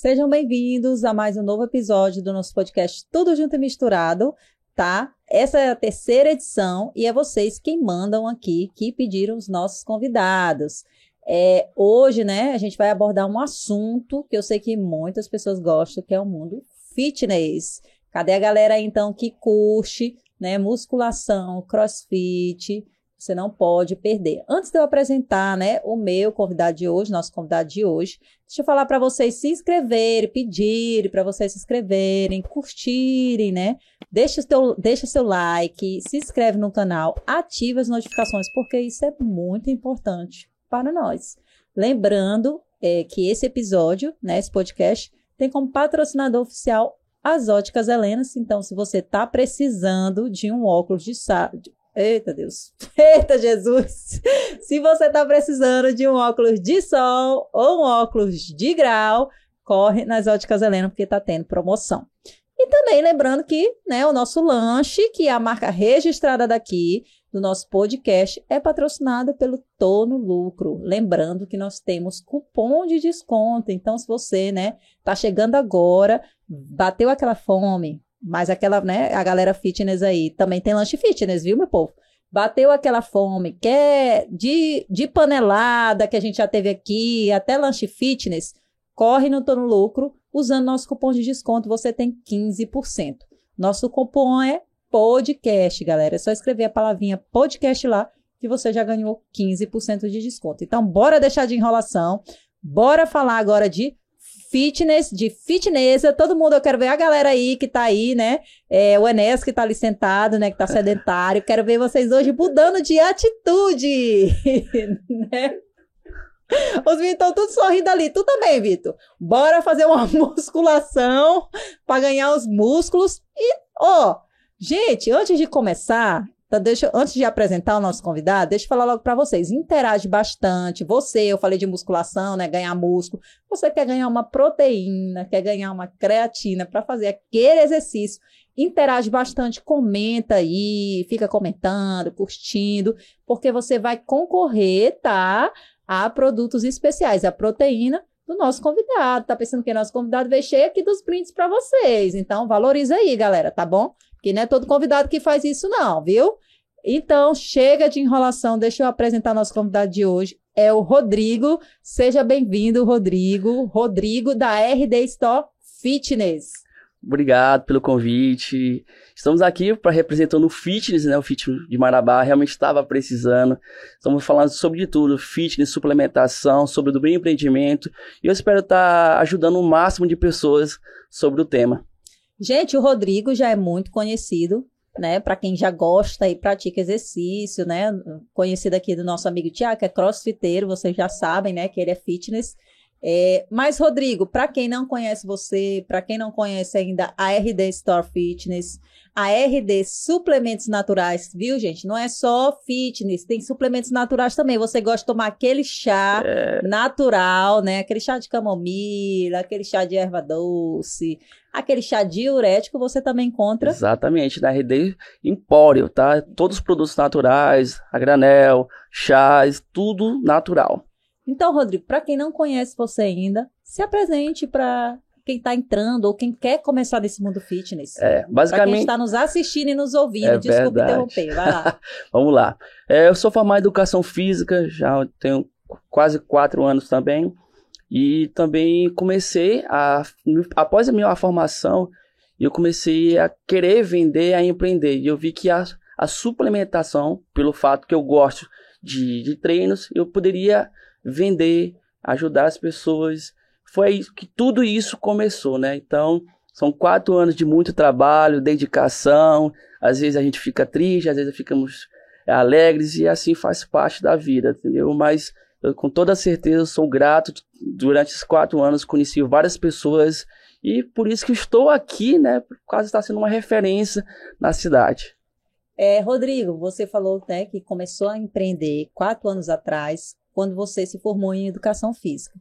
Sejam bem-vindos a mais um novo episódio do nosso podcast Tudo Junto e Misturado, tá? Essa é a terceira edição e é vocês quem mandam aqui, que pediram os nossos convidados. É, hoje, né, a gente vai abordar um assunto que eu sei que muitas pessoas gostam, que é o mundo fitness. Cadê a galera então que curte, né, musculação, crossfit? Você não pode perder. Antes de eu apresentar, né, o meu convidado de hoje, nosso convidado de hoje, deixa eu falar para vocês se inscreverem, pedirem para vocês se inscreverem, curtirem, né? Deixa seu, deixa seu like, se inscreve no canal, ativa as notificações, porque isso é muito importante para nós. Lembrando é, que esse episódio, né, esse podcast, tem como patrocinador oficial as óticas Helenas. Então, se você está precisando de um óculos de, Eita Deus. Eita Jesus. Se você está precisando de um óculos de sol ou um óculos de grau, corre nas óticas Helena porque está tendo promoção. E também lembrando que né, o nosso lanche, que é a marca registrada daqui do nosso podcast, é patrocinado pelo Tono Lucro. Lembrando que nós temos cupom de desconto. Então, se você né, tá chegando agora, bateu aquela fome, mas aquela, né, a galera fitness aí também tem lanche fitness, viu, meu povo? Bateu aquela fome, quer de, de panelada que a gente já teve aqui, até lanche fitness, corre no Tô no Lucro, usando nosso cupom de desconto, você tem 15%. Nosso cupom é podcast, galera. É só escrever a palavrinha podcast lá que você já ganhou 15% de desconto. Então, bora deixar de enrolação. Bora falar agora de fitness, de fitnessa. Todo mundo, eu quero ver a galera aí que tá aí, né? É, o Enes que tá ali sentado, né? Que tá sedentário. Quero ver vocês hoje mudando de atitude, né? Os meninos estão todos sorrindo ali. Tu também, Vitor. Bora fazer uma musculação para ganhar os músculos. E, ó, gente, antes de começar, então, deixa, antes de apresentar o nosso convidado, deixa eu falar logo para vocês. Interage bastante. Você, eu falei de musculação, né? Ganhar músculo. Você quer ganhar uma proteína, quer ganhar uma creatina para fazer aquele exercício. Interage bastante, comenta aí, fica comentando, curtindo, porque você vai concorrer, tá? A produtos especiais. A proteína do nosso convidado. Tá pensando que nosso convidado veio cheio aqui dos brindes para vocês. Então, valoriza aí, galera, tá bom? Que não é todo convidado que faz isso, não, viu? Então, chega de enrolação, deixa eu apresentar nosso convidado de hoje. É o Rodrigo. Seja bem-vindo, Rodrigo. Rodrigo, da RD Store Fitness. Obrigado pelo convite. Estamos aqui para representando o fitness, né? O fitness de Marabá realmente estava precisando. Estamos falando sobre de tudo, fitness, suplementação, sobre o bem empreendimento. E eu espero estar ajudando o máximo de pessoas sobre o tema. Gente, o Rodrigo já é muito conhecido, né? Para quem já gosta e pratica exercício, né? Conhecido aqui do nosso amigo Tiago, que é crossfiteiro, vocês já sabem, né? Que ele é fitness. É, mas, Rodrigo, para quem não conhece você, para quem não conhece ainda a RD Store Fitness, a RD Suplementos Naturais, viu, gente? Não é só fitness, tem suplementos naturais também. Você gosta de tomar aquele chá é. natural, né? Aquele chá de camomila, aquele chá de erva doce, aquele chá diurético, você também encontra. Exatamente, na RD Empório, tá? Todos os produtos naturais, a granel, chás, tudo natural. Então, Rodrigo, para quem não conhece você ainda, se apresente para quem está entrando ou quem quer começar nesse mundo fitness. É, basicamente. Quem está nos assistindo e nos ouvindo, é desculpe verdade. interromper, vai lá. Vamos lá. É, eu sou formado em educação física, já tenho quase quatro anos também. E também comecei a, após a minha formação, eu comecei a querer vender, a empreender. E eu vi que a, a suplementação, pelo fato que eu gosto de, de treinos, eu poderia vender, ajudar as pessoas foi que tudo isso começou, né? Então, são quatro anos de muito trabalho, dedicação. Às vezes a gente fica triste, às vezes ficamos alegres e assim faz parte da vida, entendeu? Mas eu, com toda certeza sou grato. Durante esses quatro anos conheci várias pessoas e por isso que estou aqui, né? De estar sendo uma referência na cidade. É, Rodrigo, você falou né, que começou a empreender quatro anos atrás, quando você se formou em educação física.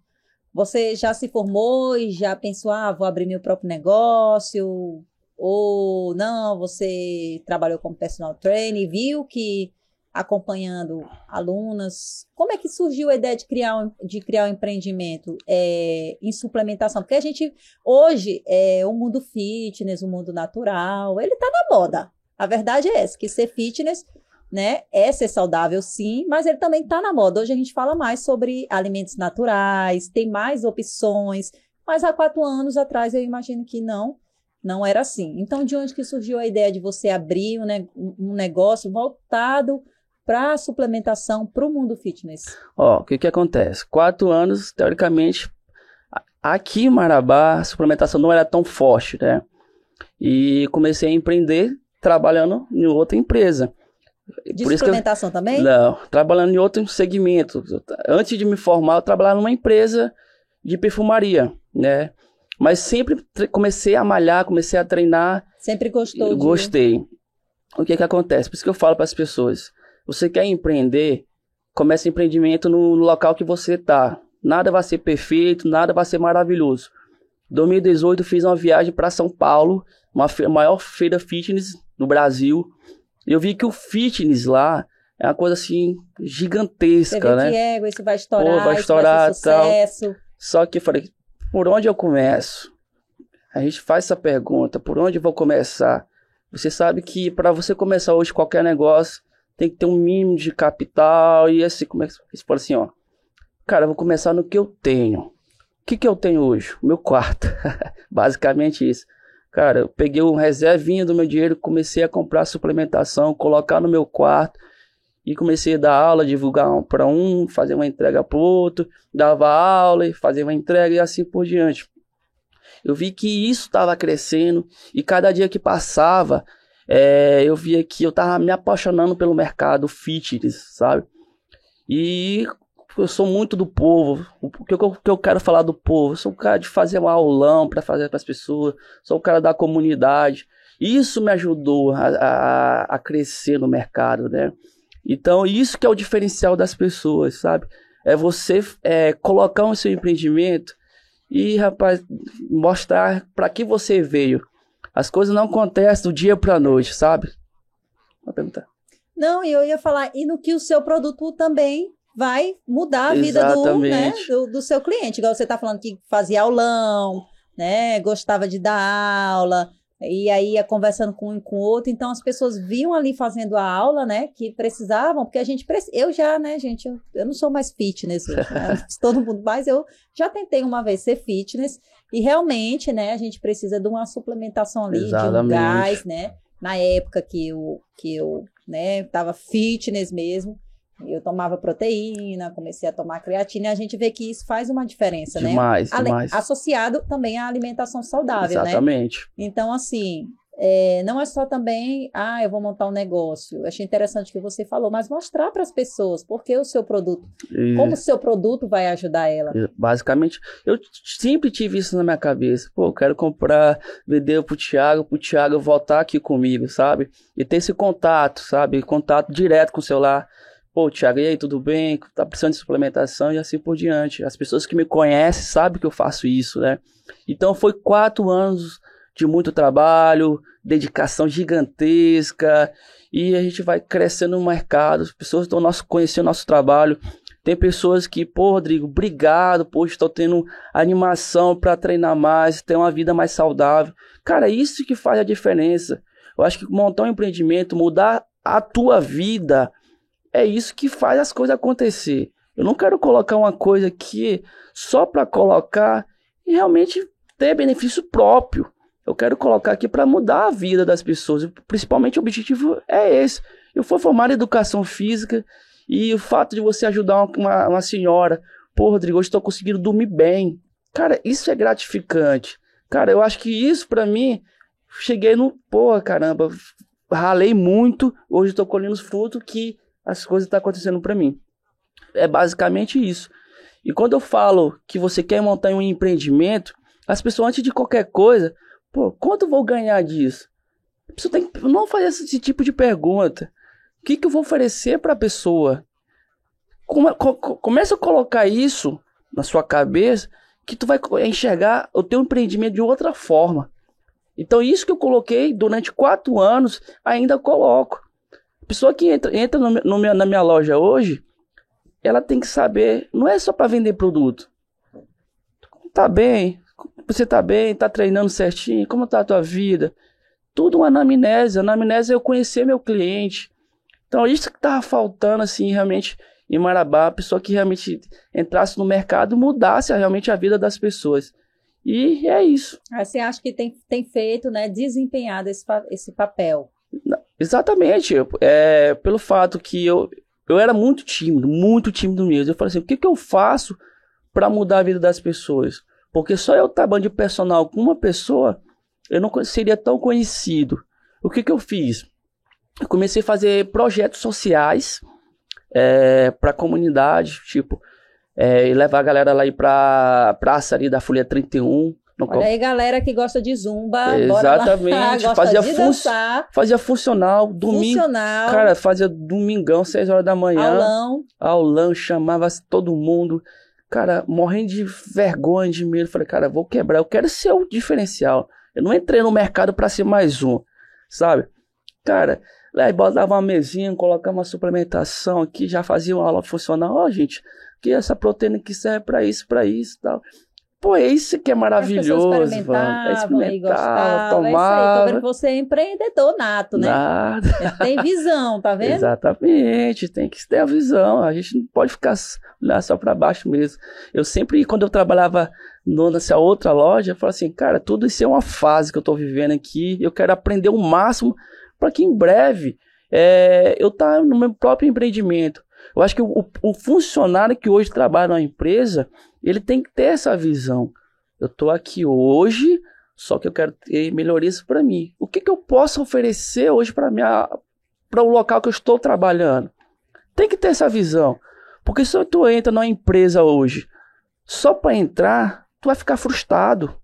Você já se formou e já pensou, ah, vou abrir meu próprio negócio? Ou não, você trabalhou como personal trainer e viu que acompanhando alunas. Como é que surgiu a ideia de criar um, de criar um empreendimento é, em suplementação? Porque a gente, hoje, é, o mundo fitness, o mundo natural, ele está na moda. A verdade é essa, que ser fitness né, é ser saudável sim, mas ele também está na moda. Hoje a gente fala mais sobre alimentos naturais, tem mais opções, mas há quatro anos atrás eu imagino que não, não era assim. Então, de onde que surgiu a ideia de você abrir um, um negócio voltado para a suplementação para o mundo fitness? Ó, o que que acontece? Quatro anos, teoricamente, aqui em Marabá, a suplementação não era tão forte, né? E comecei a empreender trabalhando em outra empresa. De Por suplementação eu, também? Não, trabalhando em outro segmento. Antes de me formar, eu trabalhava numa empresa de perfumaria, né? Mas sempre comecei a malhar, comecei a treinar. Sempre gostou? De... Gostei. O que que acontece? Por isso que eu falo para as pessoas. Você quer empreender? Comece empreendimento no local que você está. Nada vai ser perfeito, nada vai ser maravilhoso. 2018 fiz uma viagem para São Paulo, uma fe maior feira fitness do Brasil. Eu vi que o fitness lá é uma coisa assim gigantesca, Você vê né? Que ego, isso vai estourar, Pô, vai estourar, isso vai tal. Só que eu falei, por onde eu começo? A gente faz essa pergunta, por onde eu vou começar? Você sabe que para você começar hoje qualquer negócio, tem que ter um mínimo de capital e assim, como é que você fala assim, ó. Cara, eu vou começar no que eu tenho. O que que eu tenho hoje? O meu quarto. Basicamente isso. Cara, eu peguei um reservinho do meu dinheiro, comecei a comprar suplementação, colocar no meu quarto e comecei a dar aula, divulgar um para um, fazer uma entrega para outro, dava aula e fazia uma entrega e assim por diante. Eu vi que isso estava crescendo e cada dia que passava, é, eu via que eu estava me apaixonando pelo mercado fitness, sabe? E eu sou muito do povo. O que eu, que eu quero falar do povo? Eu sou o cara de fazer um aulão para fazer para as pessoas. Sou o cara da comunidade. Isso me ajudou a, a, a, crescer no mercado, né? Então, isso que é o diferencial das pessoas, sabe? É você é, colocar o seu empreendimento e, rapaz, mostrar para que você veio. As coisas não acontecem do dia para noite, sabe? Uma pergunta. Não, e eu ia falar, e no que o seu produto também vai mudar a vida do, né, do, do, seu cliente. Igual você está falando que fazia aulão, né? Gostava de dar aula, e aí ia conversando com um e com o outro. Então as pessoas viam ali fazendo a aula, né? Que precisavam, porque a gente eu já, né, gente, eu, eu não sou mais fitness hoje, né? todo mundo, mas eu já tentei uma vez ser fitness e realmente, né, a gente precisa de uma suplementação ali, Exatamente. de um gás, né? Na época que eu, que eu, né, tava fitness mesmo, eu tomava proteína, comecei a tomar creatina e a gente vê que isso faz uma diferença, demais, né? Demais. Associado também à alimentação saudável, né? Exatamente. né? Então, assim, é, não é só também, ah, eu vou montar um negócio. Eu achei interessante o que você falou, mas mostrar para as pessoas porque o seu produto, e... como o seu produto vai ajudar ela. Basicamente, eu sempre tive isso na minha cabeça. Pô, eu quero comprar, vender pro Thiago, pro Thiago voltar aqui comigo, sabe? E ter esse contato, sabe? Contato direto com o celular pô, Thiago, e aí, tudo bem? Tá precisando de suplementação e assim por diante. As pessoas que me conhecem sabem que eu faço isso, né? Então foi quatro anos de muito trabalho, dedicação gigantesca e a gente vai crescendo no mercado. As pessoas estão nosso, conhecendo o nosso trabalho. Tem pessoas que, pô, Rodrigo, obrigado, pô, estou tendo animação para treinar mais, ter uma vida mais saudável. Cara, isso que faz a diferença. Eu acho que montar um empreendimento, mudar a tua vida, é isso que faz as coisas acontecer. Eu não quero colocar uma coisa aqui só para colocar e realmente ter benefício próprio. Eu quero colocar aqui para mudar a vida das pessoas. Principalmente o objetivo é esse. Eu fui formado em educação física e o fato de você ajudar uma, uma senhora, pô, Rodrigo, hoje estou conseguindo dormir bem. Cara, isso é gratificante. Cara, eu acho que isso para mim, cheguei no, pô, caramba, ralei muito, hoje estou colhendo os frutos que as coisas estão tá acontecendo para mim. É basicamente isso. E quando eu falo que você quer montar um empreendimento, as pessoas antes de qualquer coisa, pô, quanto vou ganhar disso? Você tem que não fazer esse tipo de pergunta. O que, que eu vou oferecer para a pessoa? Come, começa a colocar isso na sua cabeça que tu vai enxergar o teu empreendimento de outra forma. Então isso que eu coloquei durante quatro anos ainda coloco. Pessoa que entra, entra no, no meu, na minha loja hoje, ela tem que saber, não é só para vender produto. Tá bem, você tá bem, tá treinando certinho, como tá a tua vida? Tudo uma anamnese. A anamnese é eu conhecer meu cliente. Então, isso que tava faltando, assim, realmente, em Marabá, a pessoa que realmente entrasse no mercado e mudasse realmente a vida das pessoas. E é isso. Aí você acha que tem, tem feito, né, desempenhado esse, esse papel? Exatamente. É, pelo fato que eu, eu era muito tímido, muito tímido mesmo. Eu falei assim, o que, que eu faço para mudar a vida das pessoas? Porque só eu trabalhando de personal com uma pessoa, eu não seria tão conhecido. O que, que eu fiz? Eu comecei a fazer projetos sociais é, para a comunidade, tipo, é, levar a galera lá para praça ali da Folha 31. No Olha aí, galera que gosta de zumba. Exatamente. Lá, fazia, de fun fazia funcional. Domingo. Funcional. Cara, fazia domingão, 6 horas da manhã. Aulão. Aulão, chamava todo mundo. Cara, morrendo de vergonha, de medo. Falei, cara, vou quebrar. Eu quero ser o diferencial. Eu não entrei no mercado para ser mais um, sabe? Cara, Aí botava uma mesinha, colocava uma suplementação aqui, já fazia uma aula funcional. Ó, oh, gente, que essa proteína que serve para isso, para isso e tal. Pô, é isso que é maravilhoso, mano. É experimentar, tomar. É você é empreendedor nato, né? Nada. Tem visão, tá vendo? Exatamente, tem que ter a visão. A gente não pode ficar olhar só para baixo mesmo. Eu sempre, quando eu trabalhava nessa outra loja, eu falava assim, cara, tudo isso é uma fase que eu tô vivendo aqui. Eu quero aprender o máximo para que em breve é, eu tá no meu próprio empreendimento. Eu acho que o, o, funcionário que hoje trabalha na empresa, ele tem que ter essa visão. Eu estou aqui hoje, só que eu quero ter melhorias para mim. O que, que eu posso oferecer hoje para o local que eu estou trabalhando? Tem que ter essa visão. Porque se tu entra numa empresa hoje, só para entrar, tu vai ficar frustrado.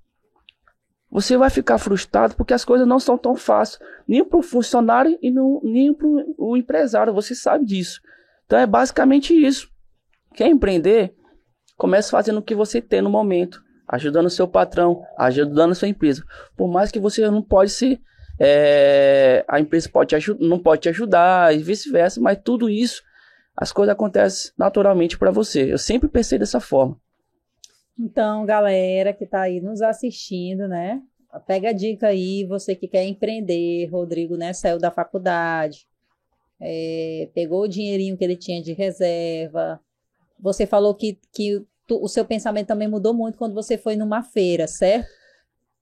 Você vai ficar frustrado porque as coisas não são tão fáceis, nem para o funcionário e não, nem para o empresário. Você sabe disso. Então é basicamente isso. Quer empreender? Comece fazendo o que você tem no momento, ajudando o seu patrão, ajudando a sua empresa. Por mais que você não pode ser, é, a empresa pode não pode te ajudar e vice-versa, mas tudo isso, as coisas acontecem naturalmente para você. Eu sempre pensei dessa forma. Então, galera que está aí nos assistindo, né? Pega a dica aí, você que quer empreender, Rodrigo, né? Saiu da faculdade, é, pegou o dinheirinho que ele tinha de reserva. Você falou que, que tu, o seu pensamento também mudou muito quando você foi numa feira, certo?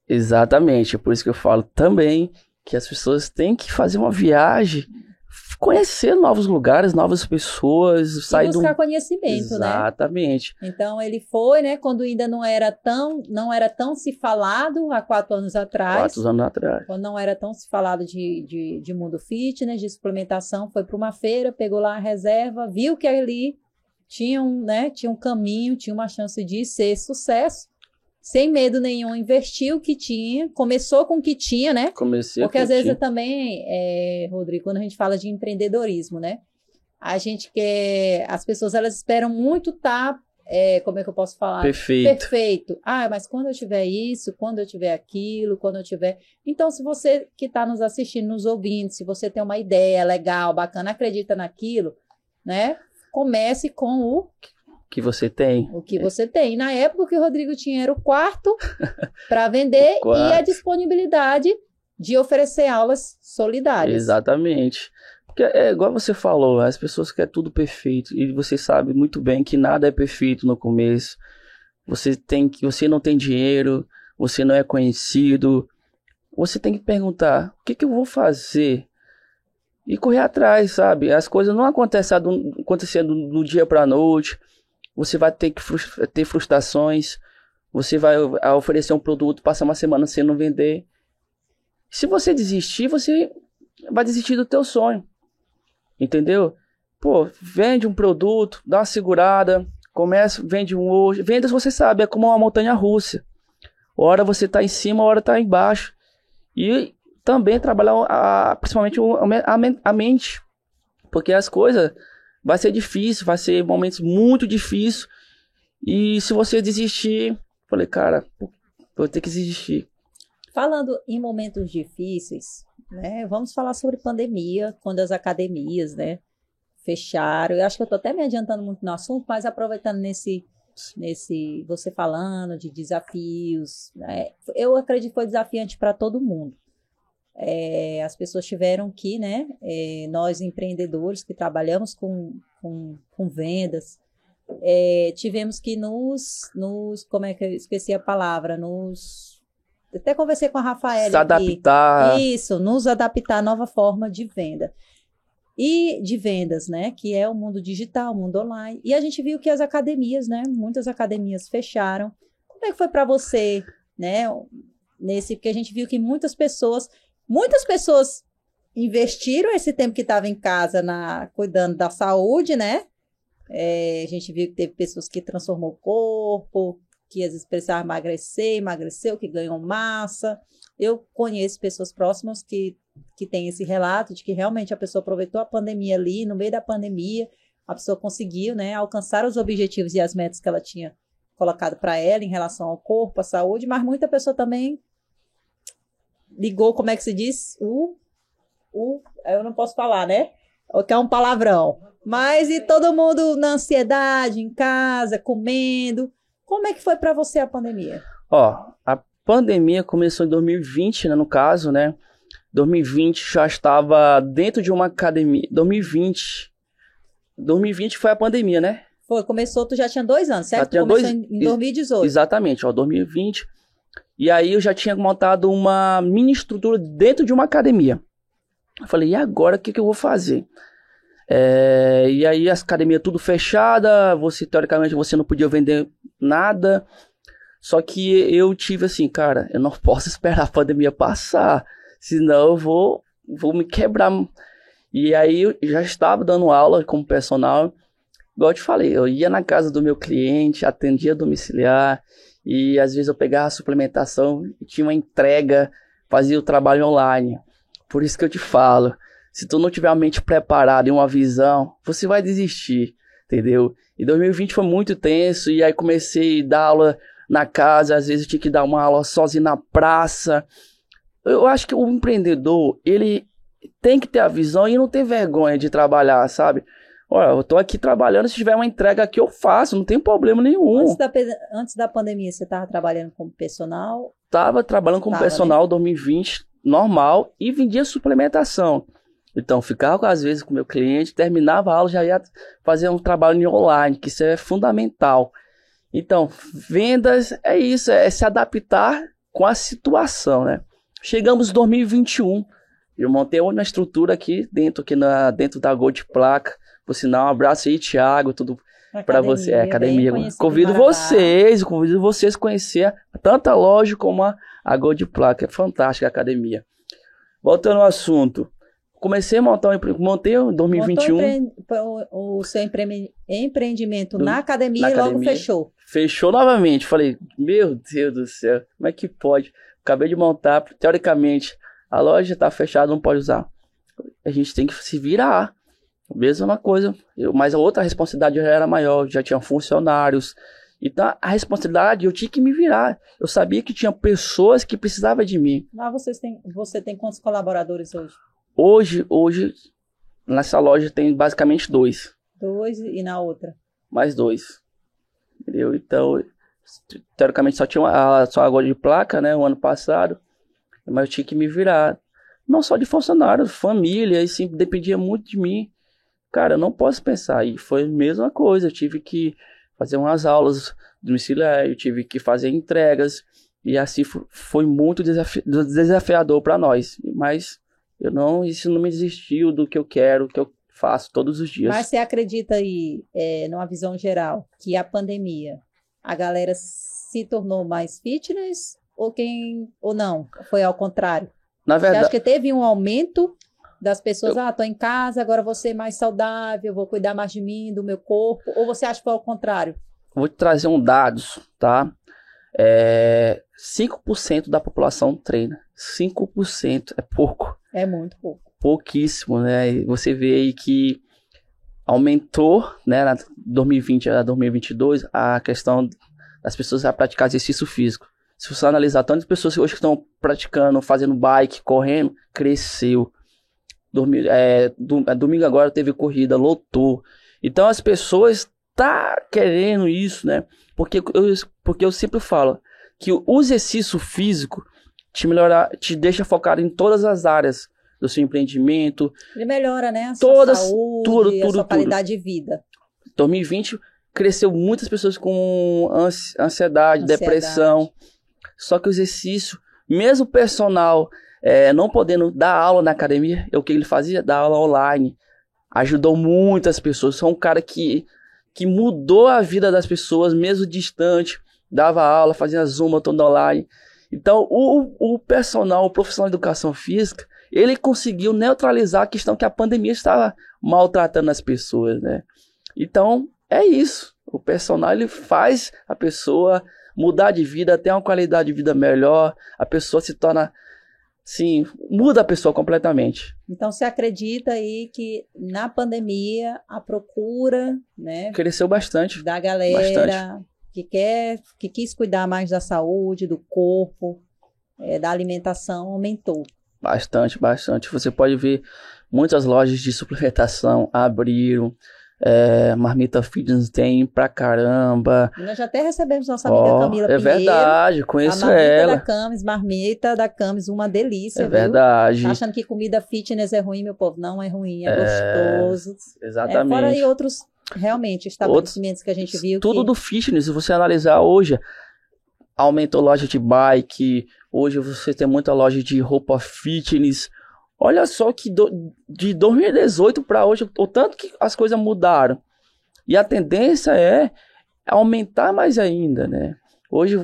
Exatamente, por isso que eu falo também que as pessoas têm que fazer uma viagem conhecer novos lugares, novas pessoas, sair e buscar do... conhecimento, Exatamente. né? Exatamente. Então ele foi, né, quando ainda não era tão, não era tão se falado há quatro anos atrás. Quatro anos atrás. Quando não era tão se falado de, de, de mundo fitness, de suplementação, foi para uma feira, pegou lá a reserva, viu que ali tinha um, né, tinha um caminho, tinha uma chance de ser sucesso sem medo nenhum, investiu o que tinha, começou com o que tinha, né? Comecei Porque às vezes tinha. também, é, Rodrigo, quando a gente fala de empreendedorismo, né? A gente quer. As pessoas elas esperam muito estar. Tá, é, como é que eu posso falar? Perfeito. Perfeito. Ah, mas quando eu tiver isso, quando eu tiver aquilo, quando eu tiver. Então, se você que está nos assistindo, nos ouvindo, se você tem uma ideia legal, bacana, acredita naquilo, né? Comece com o que você tem. O que você tem. Na época, o que o Rodrigo tinha era o quarto para vender quarto. e a disponibilidade de oferecer aulas solidárias. Exatamente. Porque é igual você falou, as pessoas querem tudo perfeito e você sabe muito bem que nada é perfeito no começo. Você tem que, você não tem dinheiro, você não é conhecido. Você tem que perguntar: o que, que eu vou fazer? E correr atrás, sabe? As coisas não acontecem acontecendo do dia para a noite você vai ter que ter frustrações, você vai oferecer um produto, passar uma semana sem não vender. Se você desistir, você vai desistir do teu sonho. Entendeu? Pô, vende um produto, dá uma segurada, começa, vende um hoje. Vendas, você sabe, é como uma montanha russa. Hora você está em cima, hora está embaixo. E também trabalhar a, principalmente a, a mente. Porque as coisas vai ser difícil, vai ser momentos muito difíceis. E se você desistir, falei, cara, vou ter que desistir. Falando em momentos difíceis, né? Vamos falar sobre pandemia, quando as academias, né, fecharam. Eu acho que eu estou até me adiantando muito no assunto, mas aproveitando nesse, nesse você falando de desafios, né? eu acredito que foi desafiante para todo mundo. É, as pessoas tiveram que, né, é, nós empreendedores que trabalhamos com, com, com vendas, é, tivemos que nos, nos, como é que eu esqueci a palavra, nos, até conversei com a Rafaela. Se adaptar. Aqui, isso, nos adaptar à nova forma de venda e de vendas, né? Que é o mundo digital, o mundo online. E a gente viu que as academias, né? Muitas academias fecharam. Como é que foi para você, né? Nesse, porque a gente viu que muitas pessoas, muitas pessoas investiram esse tempo que estava em casa na cuidando da saúde, né? É, a gente viu que teve pessoas que transformou o corpo, que às vezes precisava emagrecer, emagreceu, que ganhou massa. Eu conheço pessoas próximas que que tem esse relato de que realmente a pessoa aproveitou a pandemia ali, no meio da pandemia, a pessoa conseguiu, né, alcançar os objetivos e as metas que ela tinha colocado para ela em relação ao corpo, à saúde, mas muita pessoa também ligou, como é que se diz? O, o, eu não posso falar, né? Que é um palavrão. Mas e todo mundo na ansiedade, em casa, comendo. Como é que foi para você a pandemia? Ó, a pandemia começou em 2020, né, no caso, né? 2020 já estava dentro de uma academia. 2020. 2020 foi a pandemia, né? Foi, começou, tu já tinha dois anos, certo? Já tinha começou dois, em 2018. Exatamente, ó, 2020. E aí eu já tinha montado uma mini estrutura dentro de uma academia. Eu falei, e agora o que, que eu vou fazer? É, e aí as academias tudo fechada, você teoricamente você não podia vender nada. Só que eu tive assim, cara, eu não posso esperar a pandemia passar senão eu vou, vou me quebrar. E aí eu já estava dando aula como personal. Igual eu te falei, eu ia na casa do meu cliente, atendia domiciliar, e às vezes eu pegava a suplementação e tinha uma entrega, fazia o trabalho online. Por isso que eu te falo, se tu não tiver a mente preparada e uma visão, você vai desistir, entendeu? E 2020 foi muito tenso, e aí comecei a dar aula na casa, às vezes eu tinha que dar uma aula sozinho na praça, eu acho que o empreendedor, ele tem que ter a visão e não ter vergonha de trabalhar, sabe? Olha, eu tô aqui trabalhando, se tiver uma entrega aqui eu faço, não tem problema nenhum. Antes da, antes da pandemia, você estava trabalhando como personal? Tava trabalhando como tava, personal né? 2020, normal, e vendia suplementação. Então, ficava às vezes com o meu cliente, terminava a aula, já ia fazer um trabalho online, que isso é fundamental. Então, vendas é isso, é se adaptar com a situação, né? Chegamos em 2021. Eu montei uma estrutura aqui dentro, aqui na, dentro da Gold Placa. Por sinal, um abraço aí, Thiago, tudo para você. É, academia. Convido vocês, convido vocês a conhecer tanto a loja como a, a Gold Placa. É fantástica a academia. Voltando ao assunto. Comecei a montar um montei em 2021. Empre... O seu empre... empreendimento do... na academia na e logo fechou. Fechou novamente. Falei, meu Deus do céu, como é que pode? acabei de montar, teoricamente, a loja está fechada, não pode usar. A gente tem que se virar. Mesma coisa, eu, mas a outra responsabilidade já era maior, já tinha funcionários. Então a responsabilidade eu tinha que me virar. Eu sabia que tinha pessoas que precisavam de mim. Lá vocês têm, você tem quantos colaboradores hoje? Hoje, hoje nessa loja tem basicamente dois. Dois e na outra? Mais dois. Entendeu? Então teoricamente só tinha uma, só água de placa, né, o ano passado, mas eu tinha que me virar. Não só de funcionários, família, e sempre dependia muito de mim. Cara, eu não posso pensar. E foi a mesma coisa, eu tive que fazer umas aulas domiciliares, eu tive que fazer entregas, e assim foi muito desafi desafiador para nós. Mas eu não, isso não me desistiu do que eu quero, que eu faço todos os dias. Mas você acredita aí, é, numa visão geral, que a pandemia a galera se tornou mais fitness ou quem ou não? Foi ao contrário? Na verdade, acha que teve um aumento das pessoas, eu... ah, tô em casa, agora vou ser mais saudável, vou cuidar mais de mim, do meu corpo, ou você acha que foi ao contrário? Vou te trazer um dados, tá? É, 5% da população treina. 5% é pouco. É muito pouco. Pouquíssimo, né? Você vê aí que aumentou, né, na 2020 a 2022, a questão das pessoas a praticar exercício físico. Se você analisar tantas pessoas que hoje estão praticando, fazendo bike, correndo, cresceu. Dormi, é, é, domingo agora teve corrida, lotou. Então as pessoas tá querendo isso, né? Porque eu, porque eu sempre falo que o exercício físico te melhora, te deixa focado em todas as áreas do seu empreendimento. Ele melhora, né? A todas, saúde, tudo, tudo, a sua tudo. qualidade de vida. 2020 cresceu muitas pessoas com ansiedade, Ansiedade. depressão. Só que o exercício, mesmo personal é, não podendo dar aula na academia, é o que ele fazia? Dar aula online. Ajudou muitas pessoas. Sou um cara que, que mudou a vida das pessoas, mesmo distante. Dava aula, fazia Zoom, todo online. Então, o, o personal, o profissional de educação física, ele conseguiu neutralizar a questão que a pandemia estava maltratando as pessoas, né? Então, é isso. O personal ele faz a pessoa mudar de vida, ter uma qualidade de vida melhor, a pessoa se torna sim, muda a pessoa completamente. Então você acredita aí que na pandemia a procura, né, Cresceu bastante. da galera Bastante. que quer, que quis cuidar mais da saúde, do corpo, eh, da alimentação aumentou. Bastante, bastante. Você pode ver muitas lojas de suplementação abriram. É, Marmita Fitness tem pra caramba. Nós já até recebemos nossa amiga Ó, Camila é Pinheiro. verdade, A conheço marmita ela. da Camis, marmita da Camis, uma delícia, É viu? verdade. Tá achando que comida fitness é ruim, meu povo? Não é ruim, é, É, gostoso. É, Exatamente. fora aí outros, realmente, estabelecimentos que a gente viu Tudo que... do fitness, se você analisar hoje, aumentou loja de bike, hoje você tem muita loja de roupa fitness. Olha só que do- de 2018 para hoje, o tanto que as coisas mudaram. E a tendência é aumentar mais ainda, né? Hoje,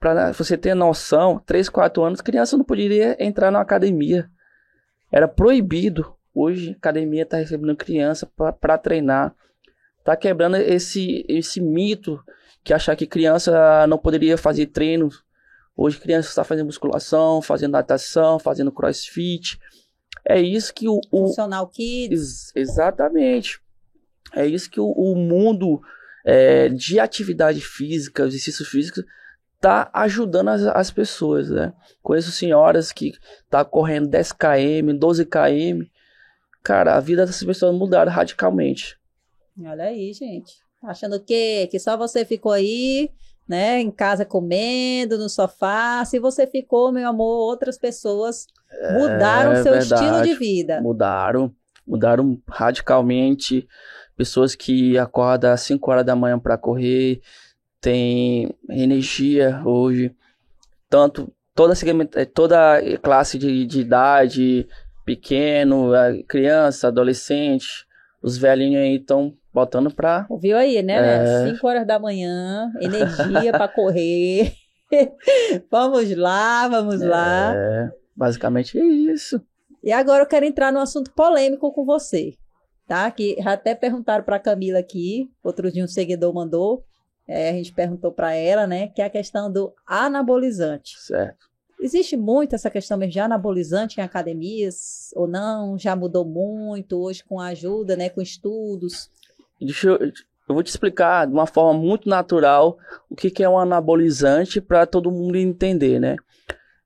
para você ter noção, 3, 4 anos, criança não poderia entrar na academia. Era proibido. Hoje, a academia está recebendo criança para treinar. Tá quebrando esse, esse mito que achar que criança não poderia fazer treinos. Hoje, criança está fazendo musculação, fazendo natação, fazendo crossfit. É isso que o, o, Funcional Kids, Ex- exatamente. É isso que o, o mundo é, de atividade física, exercício físico, tá ajudando as, as pessoas, né? Conheço senhoras que tá correndo 10 km, 12 km. Cara, a vida dessas pessoas mudaram radicalmente. olha aí, gente. Tá Achando o quê? Que só você ficou aí, né, em casa comendo, no sofá. Se você ficou, meu amor, outras pessoas mudaram É seu verdade. estilo de vida. Mudaram, mudaram radicalmente. Pessoas que acordam às 5 horas da manhã para correr, tem energia hoje. Tanto toda, eh, toda classe de, de idade, pequeno, eh, criança, adolescente, os velhinhos aí estão botando pra. Ouviu aí, né? É. 5 horas da manhã, energia para correr. vamos lá, vamos lá. É, basicamente é isso. E agora eu quero entrar num assunto polêmico com você, tá? Que até perguntaram para Camila aqui, outro dia um seguidor mandou, é, a gente perguntou para ela, né? Que é a questão do anabolizante. Certo. Existe muito essa questão mesmo de anabolizante em academias ou não? Já mudou muito hoje com a ajuda, né? Com estudos. Deixa eu, eu vou te explicar de uma forma muito natural o que, que é um anabolizante para todo mundo entender, né?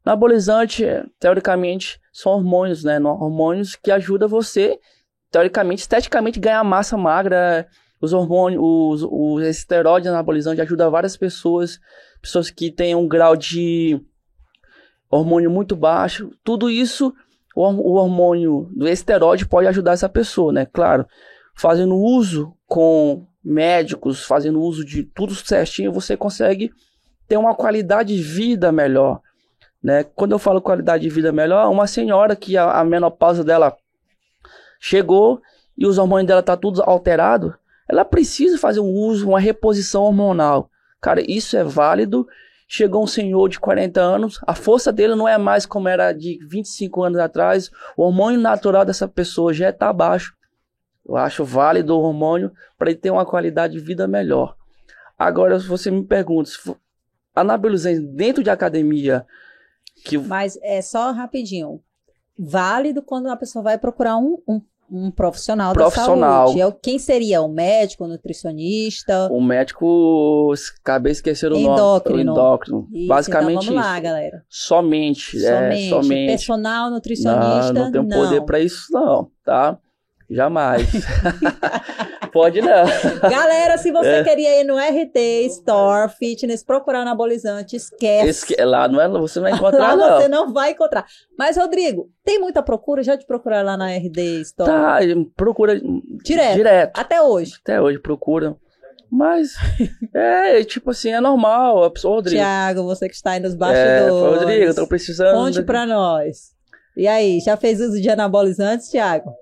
Anabolizante, é, teoricamente, são hormônios, né? Hormônios que ajudam você, teoricamente, esteticamente, ganhar massa magra. Os hormônios, os, os esteroides anabolizantes ajudam várias pessoas, pessoas que têm um grau de hormônio muito baixo. Tudo isso, o, hor- o hormônio do esteroide pode ajudar essa pessoa, né? Claro, fazendo uso com médicos, fazendo uso de tudo certinho, você consegue ter uma qualidade de vida melhor. Né? Quando eu falo qualidade de vida melhor, uma senhora que a, a menopausa dela chegou e os hormônios dela tá tudo alterado, ela precisa fazer um uso, uma reposição hormonal. Cara, isso é válido. Chegou um senhor de 40 anos, a força dele não é mais como era de 25 anos atrás, o hormônio natural dessa pessoa já está baixo. Eu acho válido o hormônio para ele ter uma qualidade de vida melhor. Agora, se você me pergunta, anabolizante dentro de academia, que Mas é só rapidinho. Válido quando a pessoa vai procurar um, um, um profissional, Profissional. da saúde. É Quem seria? O médico, o nutricionista? O médico, acabei esquecendo o nome. Endócrino. O endócrino. Isso, Basicamente então vamos isso. lá, galera. Somente, Somente. é, somente. Personal nutricionista, não, não não. poder pra isso não, tá? Jamais. Pode não. Galera, se você É. queria ir no RT Store Fitness procurar anabolizante, esquece. Esse que- lá não é, você não vai Lá encontrar não. você não vai encontrar. Mas, Rodrigo, tem muita procura? Já te procurar lá na RD Store? Tá, procura Direto. direto. Até hoje. Até hoje procuram. Mas, é, tipo assim, é normal. A pessoa, Rodrigo. Tiago, você que está aí nos É, bastidores. fala, Rodrigo, eu tô precisando. Conte pra nós. E aí, já fez uso de anabolizantes, Tiago?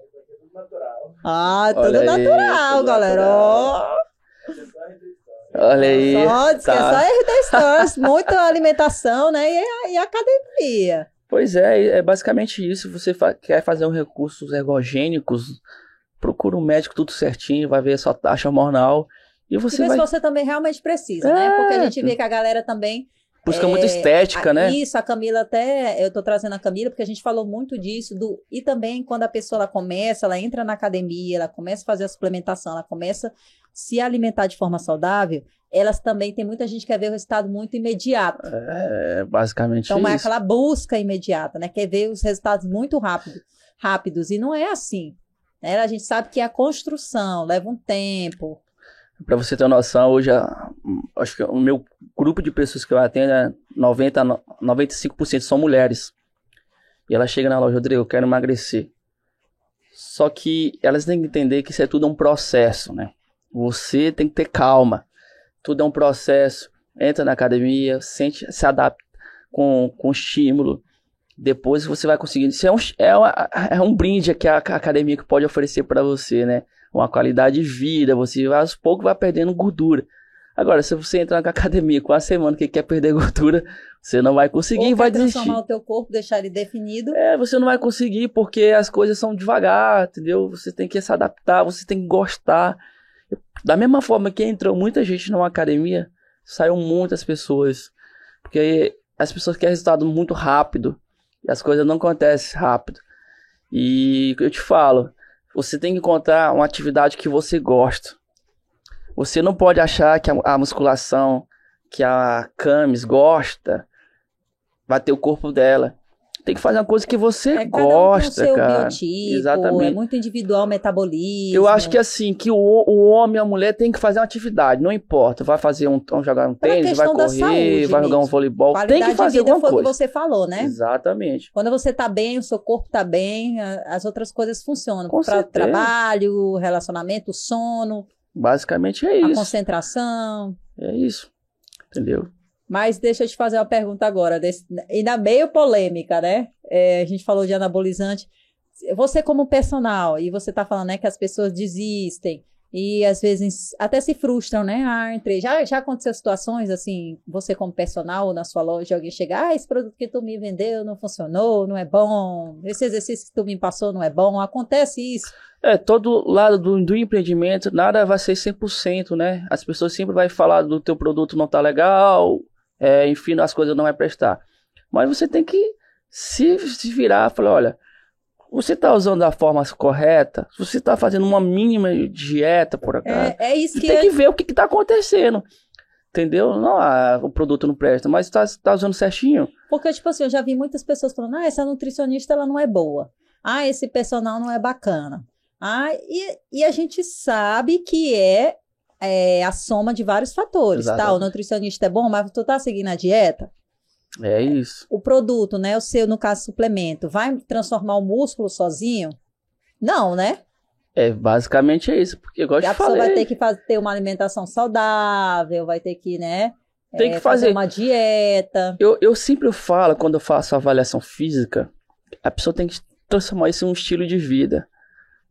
Ah, tudo Olha aí, natural, tudo galera. Ó, Olha aí. Só, é tá. só RD Stores, muita alimentação, né? E, e academia. Pois é, é basicamente isso. Você fa- quer fazer um recursos ergogênicos, procura um médico tudo certinho, vai ver a sua taxa hormonal e E você ver vai se você também realmente precisa, né? É. Porque a gente vê que a galera também. Buscar é, muito estética, a- né? Isso, a Camila até. Eu tô trazendo a Camila porque a gente falou muito disso. Do, e também quando a pessoa ela começa, ela entra na academia, ela começa a fazer a suplementação, ela começa a se alimentar de forma saudável, elas também tem muita gente que quer ver o resultado muito imediato. É basicamente Então é isso. aquela busca imediata, né? Quer ver os resultados muito rápido, rápidos. E não é assim. Né? A gente sabe que a construção leva um tempo. Pra você ter uma noção, hoje acho que o meu grupo de pessoas que eu atendo é 90, no- 95% são mulheres. E ela chega na loja, Rodrigo, eu quero emagrecer. Só que elas têm que entender que isso é tudo um processo, né? Você tem que ter calma. Tudo é um processo. Entra na academia, sente, se adapta com, com estímulo. Depois você vai conseguindo. Isso é um, é uma- é um brinde que a, academia pode oferecer para você, né? Uma qualidade de vida. Você aos poucos vai perdendo gordura. Agora, se você entrar na academia com a semana que quer perder gordura, você não vai conseguir e vai desistir. transformar o teu corpo, deixar ele definido. É, você não vai conseguir porque as coisas são devagar, entendeu? Você tem que se adaptar, você tem que gostar. Da mesma forma que entrou muita gente numa academia, saiu muitas pessoas. Porque as pessoas querem resultado muito rápido. E as coisas não acontecem rápido. E eu te falo, você tem que encontrar uma atividade que você gosta. Você não pode achar que a, a musculação, que a Camis gosta, vai ter o corpo dela. Tem que fazer uma coisa que você É, um gosta, seu cara. biotipo, Exatamente. é muito individual o metabolismo. Eu acho que assim, que o, o homem e a mulher tem que fazer uma atividade, não importa. Vai fazer um, jogar um tênis, vai correr, saúde vai jogar um voleibol. Qualidade Tem que fazer de vida alguma foi o coisa. que você falou, né? Exatamente. Quando você tá bem, o seu corpo tá bem, a- as outras coisas funcionam. Com Para certeza. trabalho, relacionamento, sono, Basicamente é a isso. concentração. É isso. Entendeu? Mas deixa eu te fazer uma pergunta agora, ainda meio polêmica, né? É, a gente falou de anabolizante. Você como personal, e você tá falando, né, que as pessoas desistem e às vezes até se frustram, né? Ah. Já, já aconteceu situações assim, você como personal na sua loja, alguém chegar, ah, esse produto que tu me vendeu não funcionou, não é bom, esse exercício que tu me passou não é bom. Acontece isso. É, todo lado do, do empreendimento, nada vai ser 100%, né? As pessoas sempre vão falar do teu produto não tá legal, é, enfim, as coisas não vai prestar. Mas você tem que se, se virar e falar, olha, você tá usando da forma correta, você tá fazendo uma mínima dieta por acaso, É, é isso você que tem é- que ver o que, que tá acontecendo. Entendeu? Não, ah, o produto não presta, mas tá, tá usando certinho. Porque, tipo assim, eu já vi muitas pessoas falando, ah, essa nutricionista, ela não é boa. Ah, esse personal não é bacana. Ah, e, e a gente sabe que é, é a soma de vários fatores, tá? O Exatamente. nutricionista é bom, mas tu tá seguindo a dieta? É isso. O produto, né, o seu, no caso, suplemento, vai transformar o músculo sozinho? Não, né? É, basicamente é isso. Porque, igual eu te a pessoa vai ter que faz- ter uma alimentação saudável, vai ter que, né, Tem é, que fazer. uma dieta. Eu, eu sempre falo, quando eu faço avaliação física, a pessoa tem que transformar isso em um estilo de vida.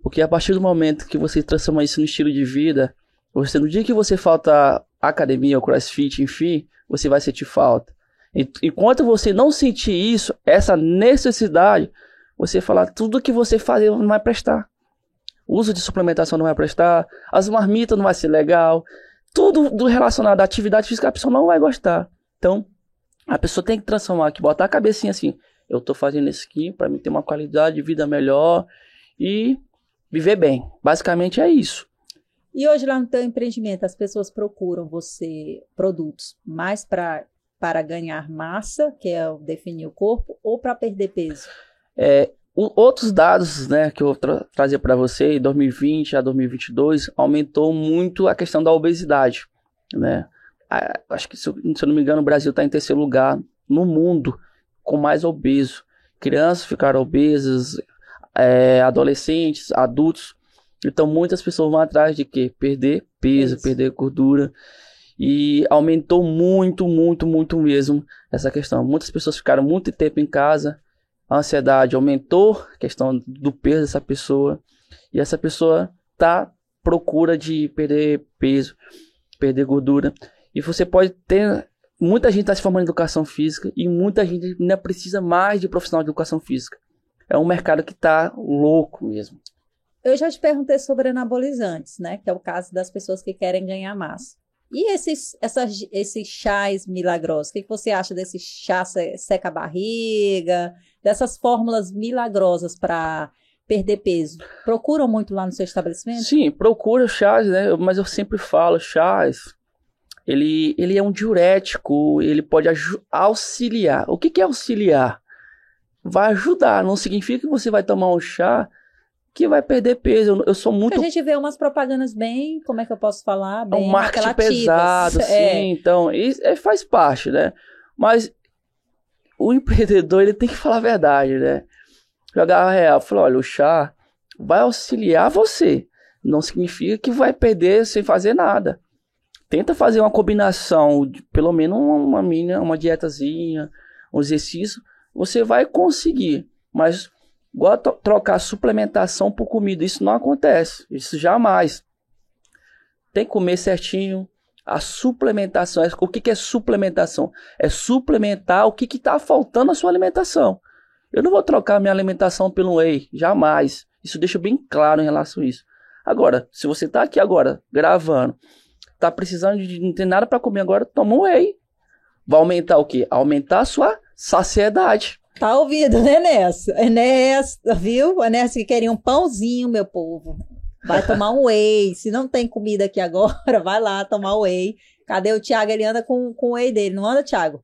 Porque a partir do momento que você transforma isso em um estilo de vida, você no dia que você falta academia ou crossfit, enfim, você vai sentir falta. Enquanto você não sentir isso, essa necessidade, você falar tudo que você faz não vai prestar. O uso de suplementação não vai prestar, as marmitas não vai ser legal, tudo do relacionado à atividade física a pessoa não vai gostar. Então, a pessoa tem que transformar aqui, botar a cabecinha assim. Eu tô fazendo isso aqui para mim ter uma qualidade de vida melhor e viver bem. Basicamente é isso. E hoje lá no teu empreendimento, as pessoas procuram você produtos mais para para ganhar massa, que é definir o corpo, ou para perder peso? É, outros dados né, que eu vou tra trazer para você, em 2020 a 2022, aumentou muito a questão da obesidade. Né? acho que, se eu, se eu não me engano, o Brasil está em terceiro lugar no mundo com mais obeso. Crianças ficaram obesas, é, adolescentes, adultos. Então muitas pessoas vão atrás de quê? Perder peso, Isso. perder gordura. E aumentou muito, muito, muito mesmo essa questão. Muitas pessoas ficaram muito tempo em casa, a ansiedade aumentou, a questão do peso dessa pessoa. E essa pessoa tá procura de perder peso, perder gordura. E você pode ter. Muita gente está se formando em educação física e muita gente ainda precisa mais de profissional de educação física. É um mercado que está louco mesmo. Eu já te perguntei sobre anabolizantes, né? Que é o caso das pessoas que querem ganhar massa. E esses, essas, esses chás milagrosos? O que, você acha desse chá seca a barriga? Dessas fórmulas milagrosas para perder peso? Procuram muito lá no seu estabelecimento? Sim, procura chás, né? Mas eu sempre falo, chás, ele, ele é um diurético, ele pode auxiliar. O que, que é auxiliar? Vai ajudar, não significa que você vai tomar um chá que vai perder peso. Eu, eu sou muito. A gente vê umas propagandas bem, como é que eu posso falar? Bem é um marketing pesado, é. sim. Então, isso é, faz parte, né? Mas o empreendedor ele tem que falar a verdade, né? Jogar a real. Falar, olha, o chá vai auxiliar você. Não significa que vai perder sem fazer nada. Tenta fazer uma combinação, de, pelo menos uma, uma, uma dietazinha, um exercício, você vai conseguir. Mas Igual trocar suplementação por comida, isso não acontece. Isso jamais. Tem que comer certinho. A suplementação, o que, que é suplementação? É suplementar o que está faltando na sua alimentação. Eu não vou trocar minha alimentação pelo whey, jamais. Isso deixa bem claro em relação a isso. Agora, se você está aqui agora gravando, está precisando de não ter nada para comer agora, toma um whey. Vai aumentar o quê? Aumentar a sua saciedade. Tá ouvido, né, Nessa? Enéas, viu? Enéas que queria um pãozinho, meu povo. Vai tomar um whey. Se não tem comida aqui agora, vai lá tomar whey. Cadê o Thiago? Ele anda com, com o whey dele, não anda, Thiago?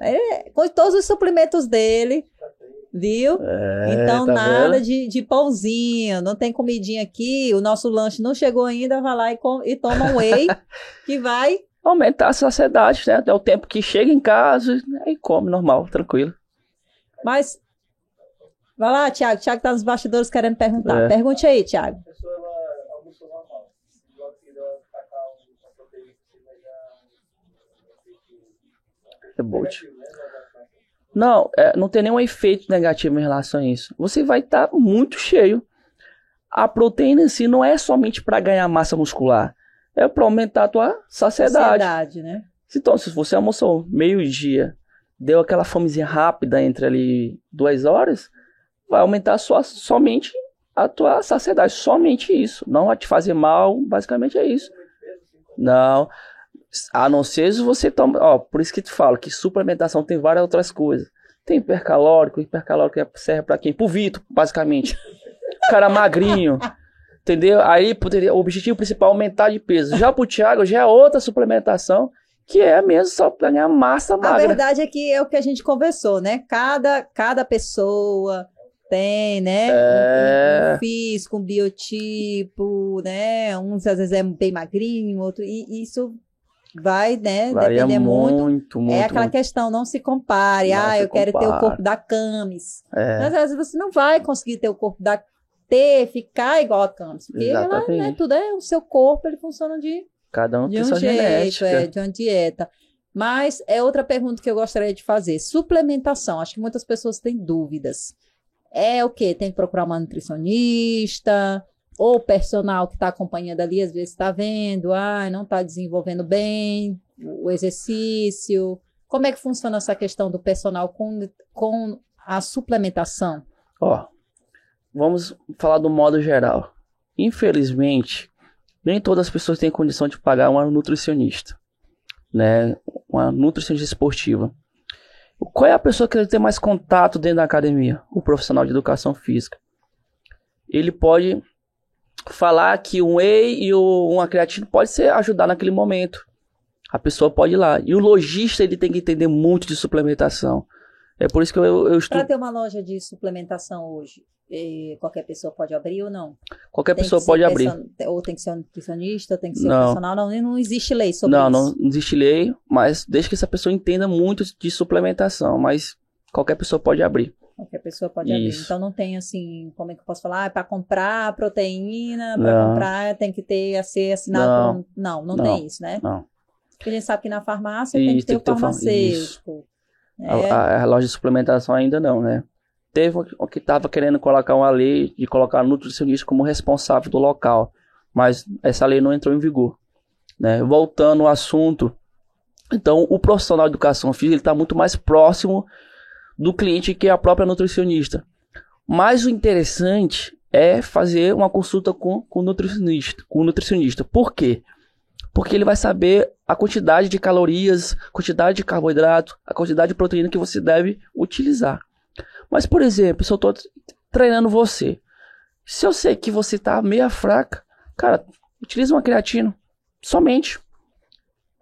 É, com todos os suplementos dele, viu? É, então, tá nada de, de pãozinho, não tem comidinha aqui, o nosso lanche não chegou ainda, vai lá e, com, e toma um whey, que vai... Aumentar a saciedade, né? Até o tempo que chega em casa e come normal, tranquilo. Mas. Vai lá, Tiago. Tiago tá nos bastidores querendo perguntar. É. Pergunte aí, Tiago. É bote. Não, é, não tem nenhum efeito negativo em relação a isso. Você vai estar tá muito cheio. A proteína em si não é somente para ganhar massa muscular, é para aumentar a tua saciedade. Saciedade, né? Então, se você almoçou meio-dia deu aquela fomezinha rápida entre ali duas horas, vai aumentar sua, somente a tua saciedade. Somente isso. Não vai te fazer mal, basicamente é isso. Não. A não ser se você toma. Ó, por isso que te falo que suplementação tem várias outras coisas. Tem hipercalórico, hipercalórico serve para quem? Pro Vitor, basicamente. O cara magrinho. Entendeu? Aí poderia, o objetivo principal é aumentar de peso. Já pro Thiago já é outra suplementação que é mesmo só para ganhar massa magra. A verdade é que é o que a gente conversou, né? Cada, cada pessoa tem, né? É... Um, um físico, um biotipo, né? Uns às vezes é bem magrinho, outro e isso vai, né? Varia depender muito. muito, muito é aquela muito. questão, não se compare. Não ah, se eu quero ter o corpo da Camis. É. Mas às vezes você não vai conseguir ter o corpo da ter, ficar igual a Camis, porque ela, né, tudo é o seu corpo, ele funciona de Cada um de tem um sua jeito, genética. É, de uma dieta. Mas é outra pergunta que eu gostaria de fazer. Suplementação. Acho que muitas pessoas têm dúvidas. É o quê? Tem que procurar uma nutricionista, ou personal que está acompanhando ali, às vezes está vendo, ah, não está desenvolvendo bem o exercício. Como é que funciona essa questão do personal com, com a suplementação? Ó, vamos falar do modo geral. Infelizmente, nem todas as pessoas têm condição de pagar uma nutricionista, né? Uma nutricionista esportiva. Qual é a pessoa que tem mais contato dentro da academia? O profissional de educação física. Ele pode falar que um whey e uma creatina pode ser ajudar naquele momento. A pessoa pode ir lá. E o lojista ele tem que entender muito de suplementação. É por isso que eu, eu. Para ter uma loja de suplementação hoje, qualquer pessoa pode abrir ou não? Qualquer Tem pessoa pode abrir. Ou tem que ser um nutricionista, tem que ser um Não. personal. Não, não existe lei sobre Não, isso. não existe lei, mas desde que essa pessoa entenda muito de suplementação, mas qualquer pessoa pode abrir. Qualquer pessoa pode abrir. Isso. Então não tem assim, como é que eu posso falar? Ah, para comprar proteína, para Não. comprar tem que ter a ser assinado Não. um... Não, não, Não. tem isso, né? Não. Porque a gente sabe que na farmácia tem que Isso, ter tem o que ter o farm- farmacêutico. né? A, a- a loja de suplementação ainda não, né? Teve o que estava querendo colocar uma lei de colocar nutricionista como responsável do local, mas essa lei não entrou em vigor. Né? Voltando ao assunto, então o profissional de educação física está muito mais próximo do cliente que a própria nutricionista. Mas o interessante é fazer uma consulta com, com o nutricionista, com o nutricionista. Por quê? Porque ele vai saber a quantidade de calorias, quantidade de carboidrato, a quantidade de proteína que você deve utilizar. Mas, por exemplo, se eu estou treinando você, se eu sei que você está meia fraca, cara, utiliza uma creatina. Somente.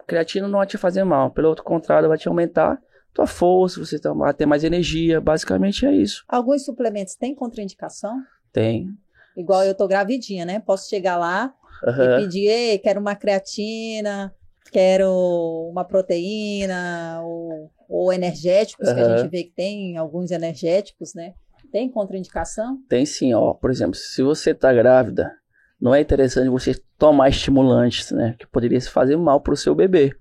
Creatina não vai te fazer mal. Pelo outro contrário, vai te aumentar tua força, você tá- vai ter mais energia. Basicamente é isso. Alguns suplementos têm contraindicação? Tem. Igual eu tô gravidinha, né? Posso chegar lá e Aham. pedir, ei, quero uma creatina, quero uma proteína, ou, ou energéticos, que a gente vê que tem alguns energéticos, né? Tem contraindicação? Tem sim, ó. Por exemplo, se você tá grávida, não é interessante você tomar estimulantes, né? Que poderia fazer mal pro seu bebê.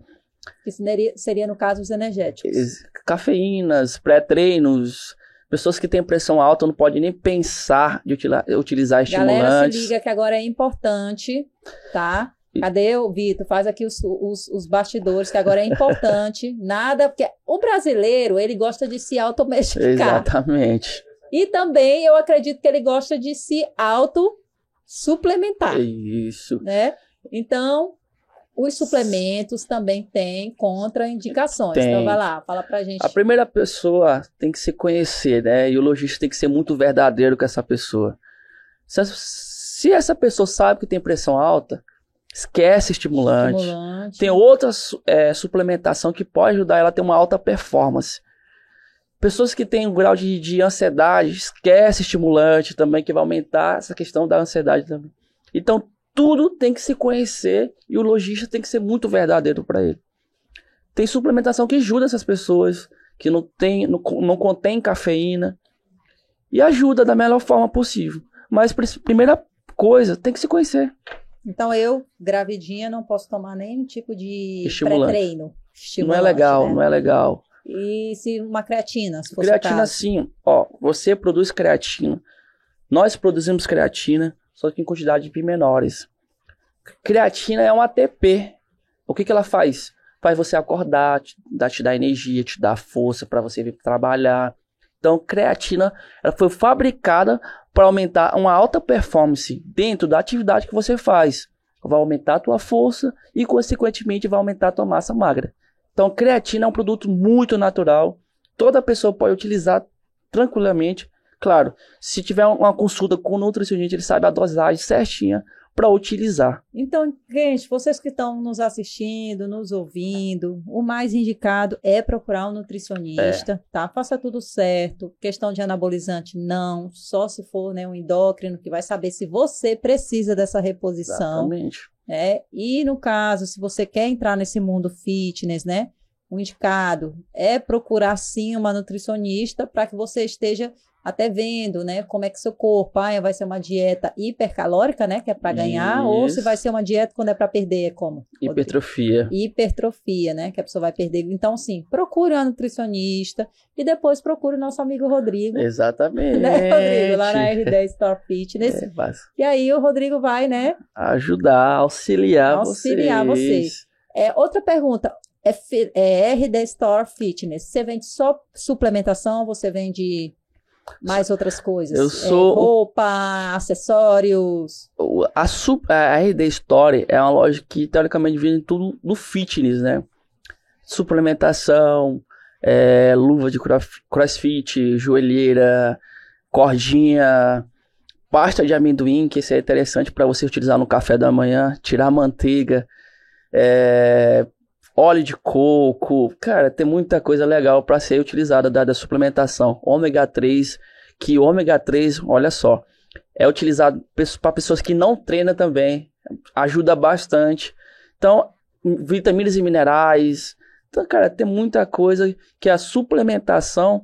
Que seria, seria no caso os energéticos. Cafeínas, pré-treinos, pessoas que têm pressão alta não podem nem pensar de utilizar Galera, estimulantes. se liga que agora é importante, tá? Cadê o Vitor? Faz aqui os, os, os bastidores, que agora é importante. Nada, porque o brasileiro, ele gosta de se automedicar. Exatamente. E também eu acredito que ele gosta de se auto-suplementar, Isso. né? Então, os suplementos também têm contraindicações. Tem. Então, vai lá, fala pra gente. A primeira pessoa tem que se conhecer, né? E o lojista tem que ser muito verdadeiro com essa pessoa. Se, se essa pessoa sabe que tem pressão alta, esquece estimulante. Estimulante. Tem outra é, suplementação que pode ajudar ela a ter uma alta performance. Pessoas que têm um grau de, de ansiedade, esquece estimulante também, que vai aumentar essa questão da ansiedade também. Então, tudo tem que se conhecer e o lojista tem que ser muito verdadeiro para ele. Tem suplementação que ajuda essas pessoas, que não, tem, não, não contém cafeína, e ajuda da melhor forma possível. Mas, pri- primeira coisa, tem que se conhecer. Então, eu, gravidinha, não posso tomar nenhum tipo de pré-treino. não é legal, né? não é legal. E se uma creatina, se fosse Creatina sim, ó, você produz creatina. Nós produzimos creatina, só que em quantidades bem menores. Creatina é um ATP. O que que ela faz? Faz você acordar, te dá, te dá energia, te dá força para você vir trabalhar. Então, creatina, ela foi fabricada para aumentar uma alta performance dentro da atividade que você faz. Vai aumentar a tua força e, consequentemente, vai aumentar a tua massa magra. Então, creatina é um produto muito natural. Toda pessoa pode utilizar tranquilamente. Claro, se tiver uma consulta com o nutricionista, ele sabe a dosagem certinha para utilizar. Então, gente, vocês que estão nos assistindo, nos ouvindo, o mais indicado é procurar um nutricionista, É. tá? Faça tudo certo. Questão de anabolizante, não. Só se for né, um endócrino que vai saber se você precisa dessa reposição. Exatamente. né? E no caso, se você quer entrar nesse mundo fitness, né? O indicado é procurar sim uma nutricionista para que você esteja até vendo, né? Como é que seu corpo, ah, vai ser uma dieta hipercalórica, né? Que é para ganhar, ou se Isso. vai ser uma dieta quando é para perder, é como? Hipertrofia. Hipertrofia, né? Que a pessoa vai perder. Então, sim, procure uma nutricionista e depois procure o nosso amigo Rodrigo. Exatamente. Né, Rodrigo? Lá na R10 Store Fitness. É, bas- E aí o Rodrigo vai, né? ajudar, auxiliar, Auxiliar vocês. É, outra pergunta. É, é RD Store Fitness. Você vende só suplementação você vende mais outras coisas? Eu É, sou- roupa, acessórios. A, su- a RD Store é uma loja que teoricamente vende tudo do fitness, né? Suplementação, é, luva de crossfit, joelheira, cordinha, pasta de amendoim, que isso é interessante para você utilizar no café da manhã, tirar a manteiga, é, óleo de coco, cara, tem muita coisa legal para ser utilizada da, da suplementação. Ômega 3, que ômega 3, olha só, é utilizado para pessoas que não treinam também, ajuda bastante. Então, vitaminas e minerais. Então, cara, tem muita coisa que a suplementação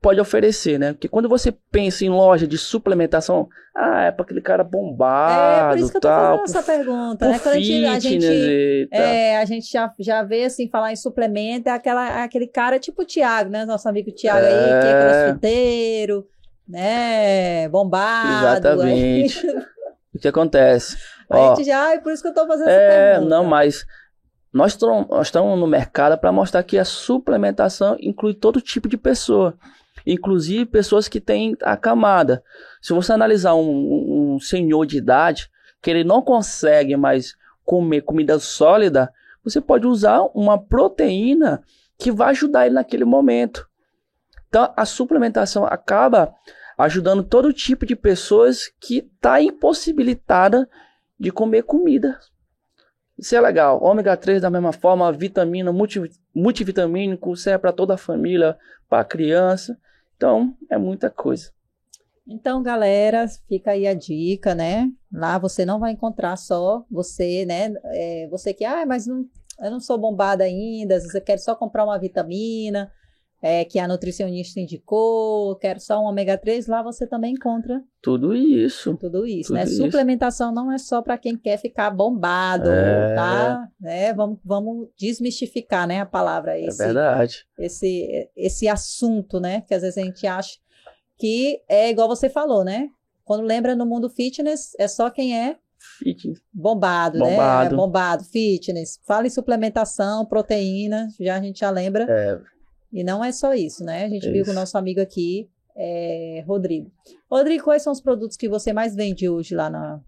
pode oferecer, né? Porque quando você pensa em loja de suplementação, ah, é para aquele cara bombado, É, por isso que eu tô tal, fazendo essa pergunta, né? Quando a gente, a fitness gente, e tal. é, a gente já, já vê, assim, falar em suplemento, é aquela, aquele cara tipo o Thiago, né? Nosso amigo Thiago aí, que é É. crossfiteiro, né? Bombado. Exatamente. Aí, O que acontece? a Ó, gente já, é por isso que eu tô fazendo essa é, pergunta. não, mas nós, nós estamos no mercado para mostrar que a suplementação inclui todo tipo de pessoa, inclusive pessoas que têm a camada. Se você analisar um- um senhor de idade que ele não consegue mais comer comida sólida, você pode usar uma proteína que vai ajudar ele naquele momento. Então, a suplementação acaba ajudando todo tipo de pessoas que está impossibilitada de comer comida. Isso é legal. Ômega 3 da mesma forma, vitamina, multi, multivitamínico, serve para toda a família, para a criança. Então, é muita coisa. Então, galera, fica aí a dica, né? Lá você não vai encontrar só você, né? É, você que, ah, mas não, eu não sou bombada ainda, você quer só comprar uma vitamina, é, que a nutricionista indicou, quero só um ômega 3, lá você também encontra Tudo isso. tudo isso, Tudo né? isso. Suplementação não é só para quem quer ficar bombado, É. tá? Né? Vamos, vamos desmistificar, né, a palavra, É esse, verdade. esse, esse assunto, né? Que às vezes a gente acha que é igual você falou, né? Quando lembra no mundo fitness, é só quem é Fitness. bombado, Bombado. né? Bombado, fitness. Fala em suplementação, proteína, já a gente já lembra. É, E não é só isso, né? A gente É viu isso. com o nosso amigo aqui, é, Rodrigo. Rodrigo, quais são os produtos que você mais vende hoje lá na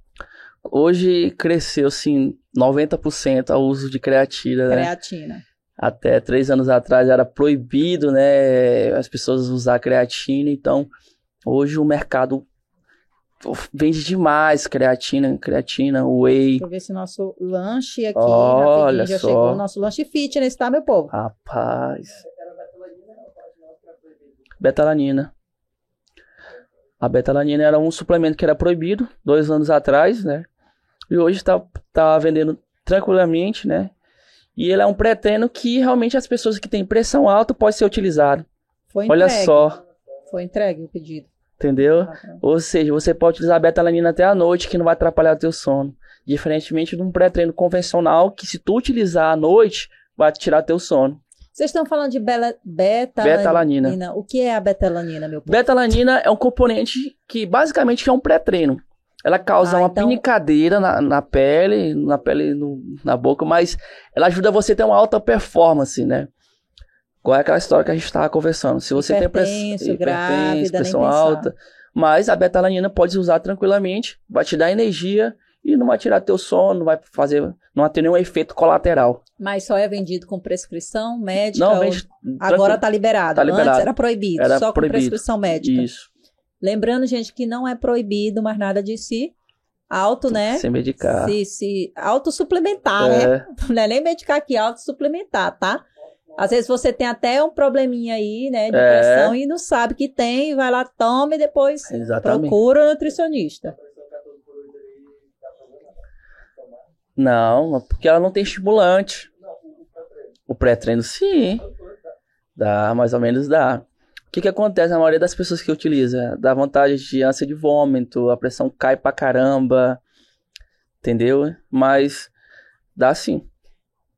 hoje cresceu, assim, 90% ao uso de creatina, né? creatina? Até três anos atrás era proibido, né? As pessoas usar creatina. Então, hoje o mercado vende demais creatina, creatina, whey. Deixa eu ver se nosso lanche aqui, Olha já só. chegou o nosso lanche fitness, tá, meu povo? Rapaz. Betalanina. A betalanina era um suplemento que era proibido dois anos atrás, né? E hoje está tá vendendo tranquilamente, né? E ele é um pré-treino que realmente as pessoas que têm pressão alta pode ser utilizado. Foi Olha entregue. só, Foi entregue o pedido. entendeu? Tá, tá. Ou seja, você pode utilizar a betalanina até a noite, que não vai atrapalhar o teu sono. Diferentemente de um pré-treino convencional, que se tu utilizar à noite, vai tirar teu sono. Vocês estão falando de bela, betalanina. Betalanina. O que é a betalanina, meu povo? Betalanina é um componente que basicamente é um pré-treino. Ela causa Ah, uma então- pinicadeira na, na pele, na pele, no- na boca, mas ela ajuda você a ter uma alta performance, né? Qual é aquela história que a gente estava conversando? Se você tem press- Hipertenso, grávida, pressão alta, mas a betalanina pode usar tranquilamente, vai te dar energia e não vai tirar teu sono, não vai fazer, não vai ter nenhum efeito colateral. Mas só é vendido com prescrição médica? Não, vende Agora tranqui- tá liberado. Tá liberado. Antes era proibido, Era só com proibido. prescrição médica. Isso, Lembrando, gente, que não é proibido mais nada de se auto, né? sem medicar. Se, se autossuplementar, né? É, Não é nem medicar aqui, autossuplementar, tá? Às vezes você tem até um probleminha aí, né, de É. pressão e não sabe que tem, vai lá, toma e depois exatamente. procura o nutricionista. Não, porque ela não tem estimulante. O pré-treino, sim. Dá, mais ou menos dá. O que que acontece na maioria das pessoas que utiliza? Dá vontade de ânsia de vômito, a pressão cai pra caramba, entendeu? Mas dá sim.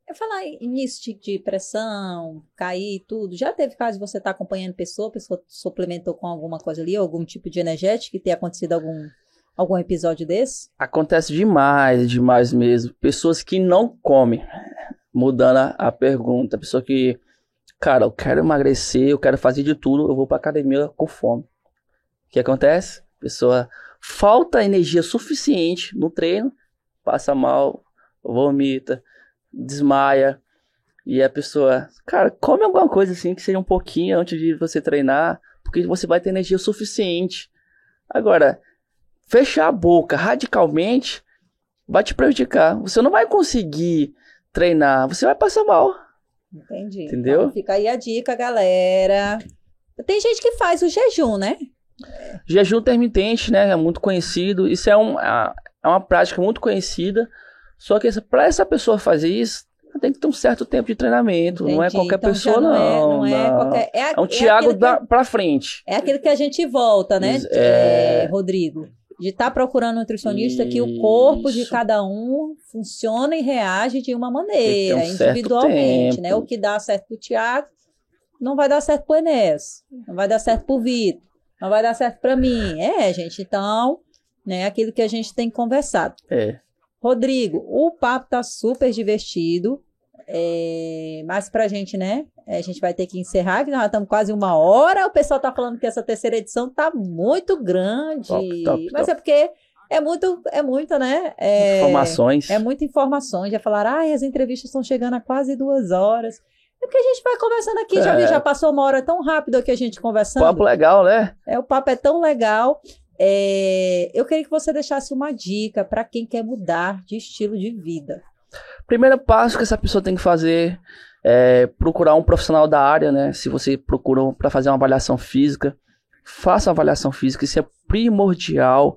Eu falar nisso de, pressão, cair tudo, já teve caso de você estar acompanhando pessoa, pessoa suplementou com alguma coisa ali, algum tipo de energético, e ter acontecido algum, algum episódio desse? Acontece demais, demais mesmo. Pessoas que não comem. Mudando a, a pergunta, pessoa que, cara, eu quero emagrecer, eu quero fazer de tudo, eu vou pra academia com fome. O que acontece? Pessoa falta energia suficiente no treino, passa mal, vomita, desmaia. E a pessoa, cara, come alguma coisa assim que seja um pouquinho antes de você treinar, porque você vai ter energia suficiente. Agora, fechar a boca radicalmente vai te prejudicar. Você não vai conseguir treinar, você vai passar mal. Entendi. Entendeu? Então, fica aí a dica, galera. Tem gente que faz o jejum, né? Jejum intermitente, né? É muito conhecido. Isso é, um, é uma prática muito conhecida. Só que para essa pessoa fazer isso, tem que ter um certo tempo de treinamento. Entendi. Não é qualquer então, pessoa, não. não. É, não, é, qualquer... é, é um Tiago que... pra frente. É aquilo que a gente volta, né, É... Rodrigo? De estar tá procurando um nutricionista isso. que o corpo de cada um funciona e reage de uma maneira, um individualmente, né? O que dá certo pro Tiago não vai dar certo pro Enéas, não vai dar certo pro Vitor, não vai dar certo para mim. É, gente, então, né, aquilo que a gente tem conversado. É. Rodrigo, o papo tá super divertido. É, mas pra gente, né? A gente vai ter que encerrar, que nós estamos quase uma hora. O pessoal tá falando que essa terceira edição tá muito grande. Top, top, mas top. é porque é muito, é muita, né? É, Informações. É muita informações. Já falaram, ah, as entrevistas estão chegando a quase duas horas. É porque a gente vai conversando aqui, É. já vi, já passou uma hora tão rápido aqui a gente conversando. Papo legal, né? É, o papo é tão legal. É, eu queria que você deixasse uma dica para quem quer mudar de estilo de vida. Primeiro passo que essa pessoa tem que fazer é procurar um profissional da área, né? Se você procura para fazer uma avaliação física, faça uma avaliação física, isso é primordial.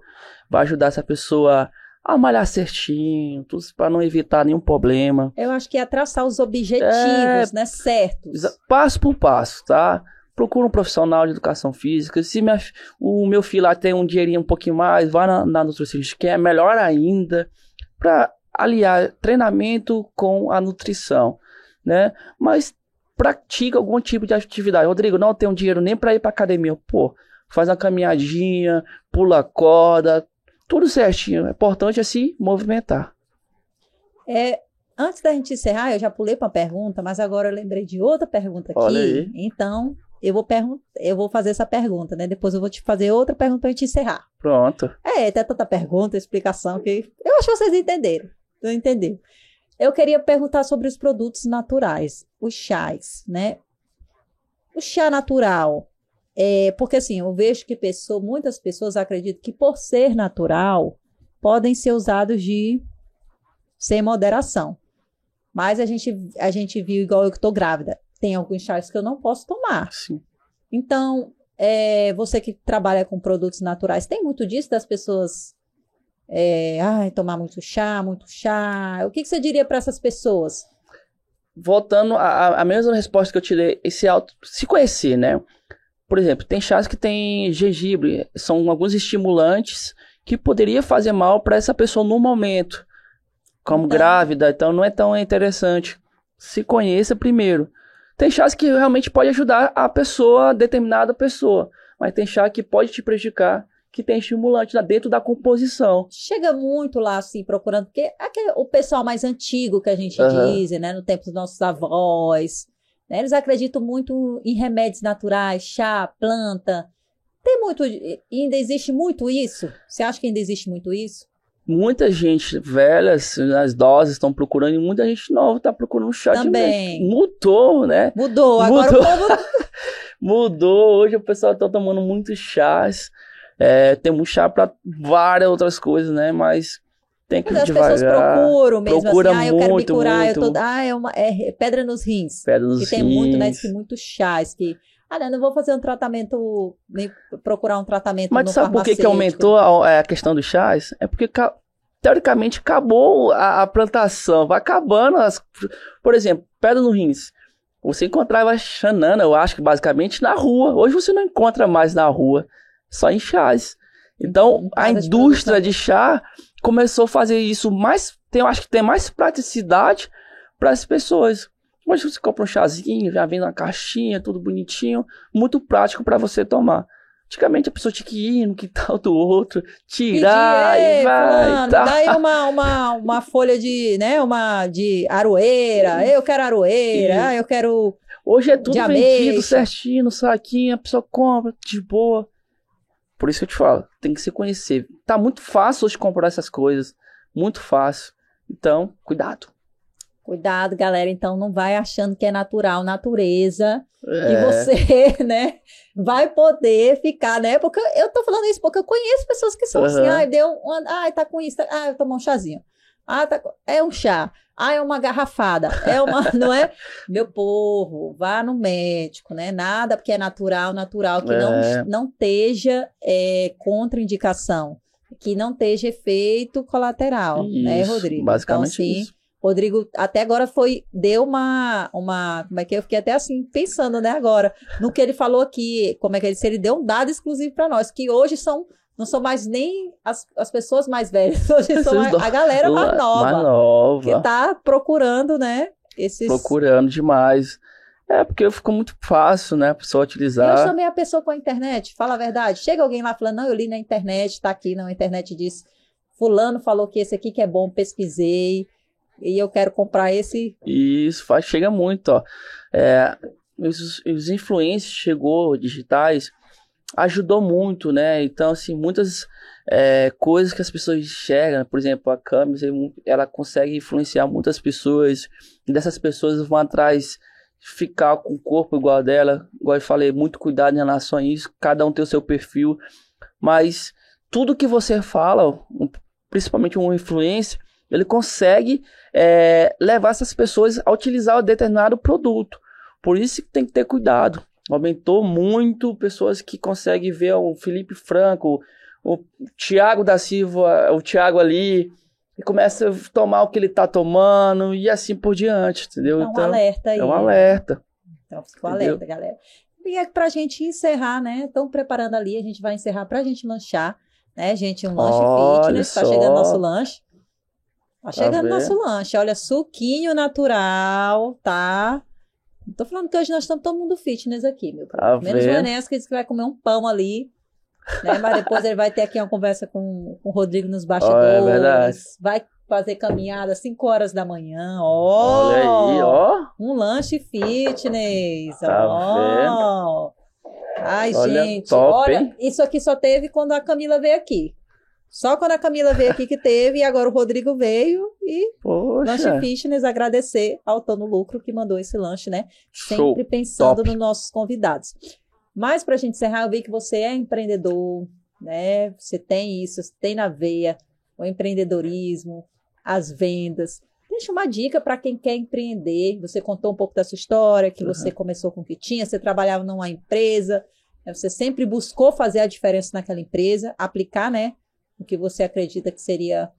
Vai ajudar essa pessoa a malhar certinho, para não evitar nenhum problema. Eu acho que é traçar os objetivos, É. né, certos. Passo por passo, tá? Procura um profissional de educação física. Se minha o meu filho lá tem um dinheirinho um pouquinho mais, vai na, na nutricionista, que é melhor ainda, para aliar treinamento com a nutrição, né? Mas pratica algum tipo de atividade. Rodrigo, não tenho dinheiro nem para ir para academia. Pô, faz uma caminhadinha, pula corda, tudo certinho. É importante é se movimentar. É, antes da gente encerrar, eu já pulei para uma pergunta, mas agora eu lembrei de outra pergunta aqui. Olha aí. Então, eu vou, eu vou fazer essa pergunta, né? Depois eu vou te fazer outra pergunta para gente encerrar. Pronto. É, tem tanta pergunta, explicação que eu acho que vocês entenderam. Não entenderam. Eu queria perguntar sobre os produtos naturais, os chás, né? O chá natural, é, porque assim, eu vejo que pessoa, muitas pessoas acreditam que por ser natural, podem ser usados de sem moderação. Mas a gente, a gente viu, igual eu que estou grávida, tem alguns chás que eu não posso tomar. Sim. Então, é, você que trabalha com produtos naturais, tem muito disso das pessoas é, ai, tomar muito chá, muito chá. O que, que você diria para essas pessoas? voltando à à mesma resposta que eu te dei, esse auto se conhecer, né? Por exemplo, tem chás que tem gengibre, são alguns estimulantes que poderia fazer mal para essa pessoa no momento, como Então. grávida, então não é tão interessante. Se conheça primeiro. Tem chás que realmente pode ajudar a pessoa, determinada pessoa, mas tem chá que pode te prejudicar, que tem estimulante lá dentro da composição. Chega muito lá, assim, procurando, porque aquele, o pessoal mais antigo que a gente Aham. diz, né, no tempo dos nossos avós, né, eles acreditam muito em remédios naturais, chá, planta. Tem muito, ainda existe muito isso? Você acha que ainda existe muito isso? Muita gente velha, assim, as doses estão procurando, e muita gente nova está procurando chá Também. de Mudou, né? Mudou, agora Mudou. o povo Mudou. Hoje o pessoal está tomando muitos chás. É, temos chá para várias outras coisas, né? Mas tem que Mas as pessoas devagar. procuram mesmo Procura assim, ah, eu quero me muito, curar, eu muito. tô, ah, é uma é pedra nos rins. Pedra nos que tem muito, né, rins. que muitos chás que, ah, não, eu não vou fazer um tratamento, nem procurar um tratamento Mas sabe por que, que aumentou a, a questão dos chás? É porque, ca- teoricamente, acabou a, a plantação. Vai acabando as. Por exemplo, pedra no rins. Você encontrava xanana, eu acho que basicamente na rua. Hoje você não encontra mais na rua, só em chás. Então, a de indústria de chá começou a fazer isso mais. Tem, eu acho que tem mais praticidade para as pessoas. Hoje você compra um chazinho, já vem na caixinha, tudo bonitinho, muito prático para você tomar. Antigamente a pessoa tinha que ir no quintal do outro, tirar Pedir, e "Ei, vai. fulano, tá. Dá aí uma, uma, uma folha de, né, uma de aroeira, eu quero aroeira, ah, eu quero... Hoje é tudo vendido certinho, no saquinho, a pessoa compra de boa. Por isso que eu te falo, tem que se conhecer. Tá muito fácil hoje comprar essas coisas, muito fácil. Então, cuidado. Cuidado, galera. Então, não vai achando que é natural, natureza. É. E você, né, vai poder ficar, né? Porque eu tô falando isso porque eu conheço pessoas que são assim, Aham. ai, deu uma, ai, tá com isso, tá- ah, eu tomar um chazinho. Ah, tá, é um chá. Ah, é uma garrafada. É uma, não é? Meu povo, vá no médico, né? Nada porque é natural, natural, que É. não, não esteja é, contraindicação, que não esteja efeito colateral, né, Isso, Rodrigo? Basicamente então, assim, isso. Rodrigo até agora foi, deu uma, uma, como é que é? eu fiquei até assim, pensando, né, agora, no que ele falou aqui, como é que ele disse, ele deu um dado exclusivo para nós, que hoje são, não são mais nem as, as pessoas mais velhas, hoje são a, a galera mais nova, Mais nova. que tá procurando, né, esses... Procurando demais. É, porque ficou muito fácil, né? A pessoa E utilizar. também a pessoa com a internet, fala a verdade. Chega alguém lá falando, não, eu li na internet, tá aqui na internet diz, fulano falou que esse aqui que é bom, pesquisei, e eu quero comprar esse. Isso faz, chega muito, ó. É, os, os influencers chegou digitais ajudou muito, né? Então, assim, muitas é, coisas que as pessoas enxergam, por exemplo, a câmera, ela consegue influenciar muitas pessoas, e dessas pessoas vão atrás ficar com o corpo igual dela, igual eu falei, muito cuidado em relação a isso, cada um tem o seu perfil, mas tudo que você fala, principalmente um influencer, ele consegue é, levar essas pessoas a utilizar um determinado produto. Por isso tem que ter cuidado. Aumentou muito pessoas que conseguem ver o Felipe Franco, o Thiago da Silva, o Thiago ali, e começa a tomar o que ele tá tomando e assim por diante, entendeu? É um alerta aí. é um alerta. Então, ficou Entendeu? alerta, galera. E é pra gente encerrar, né? Estão preparando ali, a gente vai encerrar pra gente lanchar, né, gente? Um lanche Olha fitness. Tá só. chegando nosso lanche. Tá chegando nosso lanche. Olha, suquinho natural, tá? Não tô falando que hoje nós estamos todo mundo fitness aqui, meu povo. Tá Menos o? Enéas, que disse que vai comer um pão ali. Né? Mas depois ele vai ter aqui uma conversa com, com o Rodrigo nos bastidores. é verdade. Vai fazer caminhada às 5 horas da manhã. Ó! Olha aí, ó. Um lanche fitness. Tá ó. Ai, Olha, gente. top, olha, hein? isso aqui só teve quando a Camila veio aqui. Só quando a Camila veio aqui que teve, e agora o Rodrigo veio e Lanche Poxa. Fitness agradecer ao Tono Lucro que mandou esse lanche, né? Show. Sempre pensando Top. nos nossos convidados. Mas para a gente encerrar, eu vi que você é empreendedor, né? Você tem isso, você tem na veia o empreendedorismo, as vendas. Deixa uma dica para quem quer empreender. Você contou um pouco da sua história, que você começou com o que tinha, você trabalhava numa empresa, né? você sempre buscou fazer a diferença naquela empresa, aplicar, né? O que você acredita que seria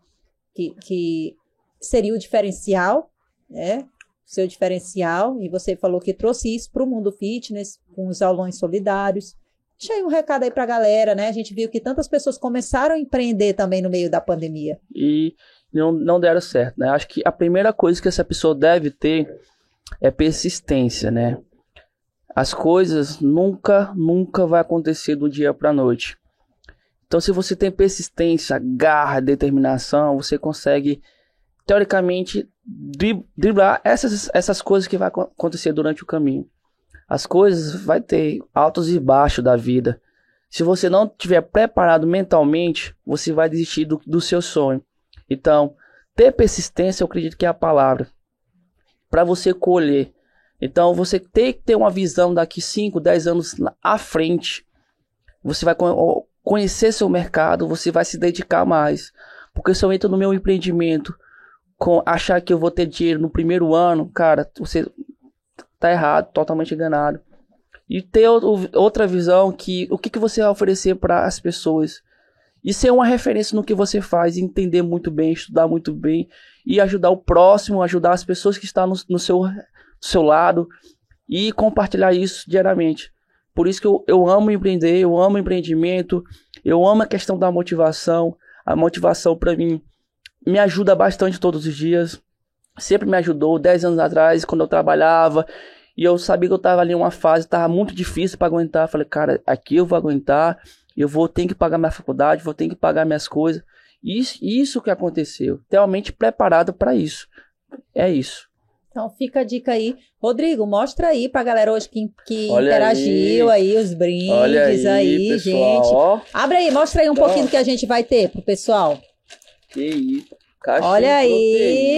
que, que seria o diferencial, né? Seu diferencial, e você falou que trouxe isso para o mundo fitness, com os aulões solidários. Deixa aí um recado aí para a galera, né? A gente viu que tantas pessoas começaram a empreender também no meio da pandemia. e não, não deram certo, né? Acho que a primeira coisa que essa pessoa deve ter é persistência, né? As coisas nunca, nunca vai acontecer do dia para noite. Então, se você tem persistência, garra, determinação, você consegue, teoricamente, dri- driblar essas, essas coisas que vai acon- acontecer durante o caminho. As coisas vai ter altos e baixos da vida. Se você não estiver preparado mentalmente, você vai desistir do, do seu sonho. Então, ter persistência, eu acredito que é a palavra. Para você colher. Então, você tem que ter uma visão daqui 5, 10 anos à frente. Você vai conhecer seu mercado, você vai se dedicar mais. Porque se eu entro no meu empreendimento com achar que eu vou ter dinheiro no primeiro ano, cara, você tá errado, totalmente enganado. E ter outra visão que o que, que você vai oferecer para as pessoas. E ser uma referência no que você faz, entender muito bem, estudar muito bem e ajudar o próximo, ajudar as pessoas que estão no, no seu, seu lado e compartilhar isso diariamente. Por isso que eu, eu amo empreender, eu amo empreendimento, eu amo a questão da motivação. A motivação para mim me ajuda bastante todos os dias. Sempre me ajudou. Dez anos atrás, quando eu trabalhava, e eu sabia que eu estava ali em uma fase, estava muito difícil para aguentar. Falei, cara, aqui eu vou aguentar, eu vou ter que pagar minha faculdade, vou ter que pagar minhas coisas. Isso, isso que aconteceu. Realmente preparado para isso. É isso. Então fica a dica aí. Rodrigo, mostra aí pra galera hoje que, que interagiu aí, os brindes Olha aí, aí, pessoal. gente. Ó, Abre aí, mostra aí um Então. pouquinho do que a gente vai ter pro pessoal. que isso. Caixa Olha aí,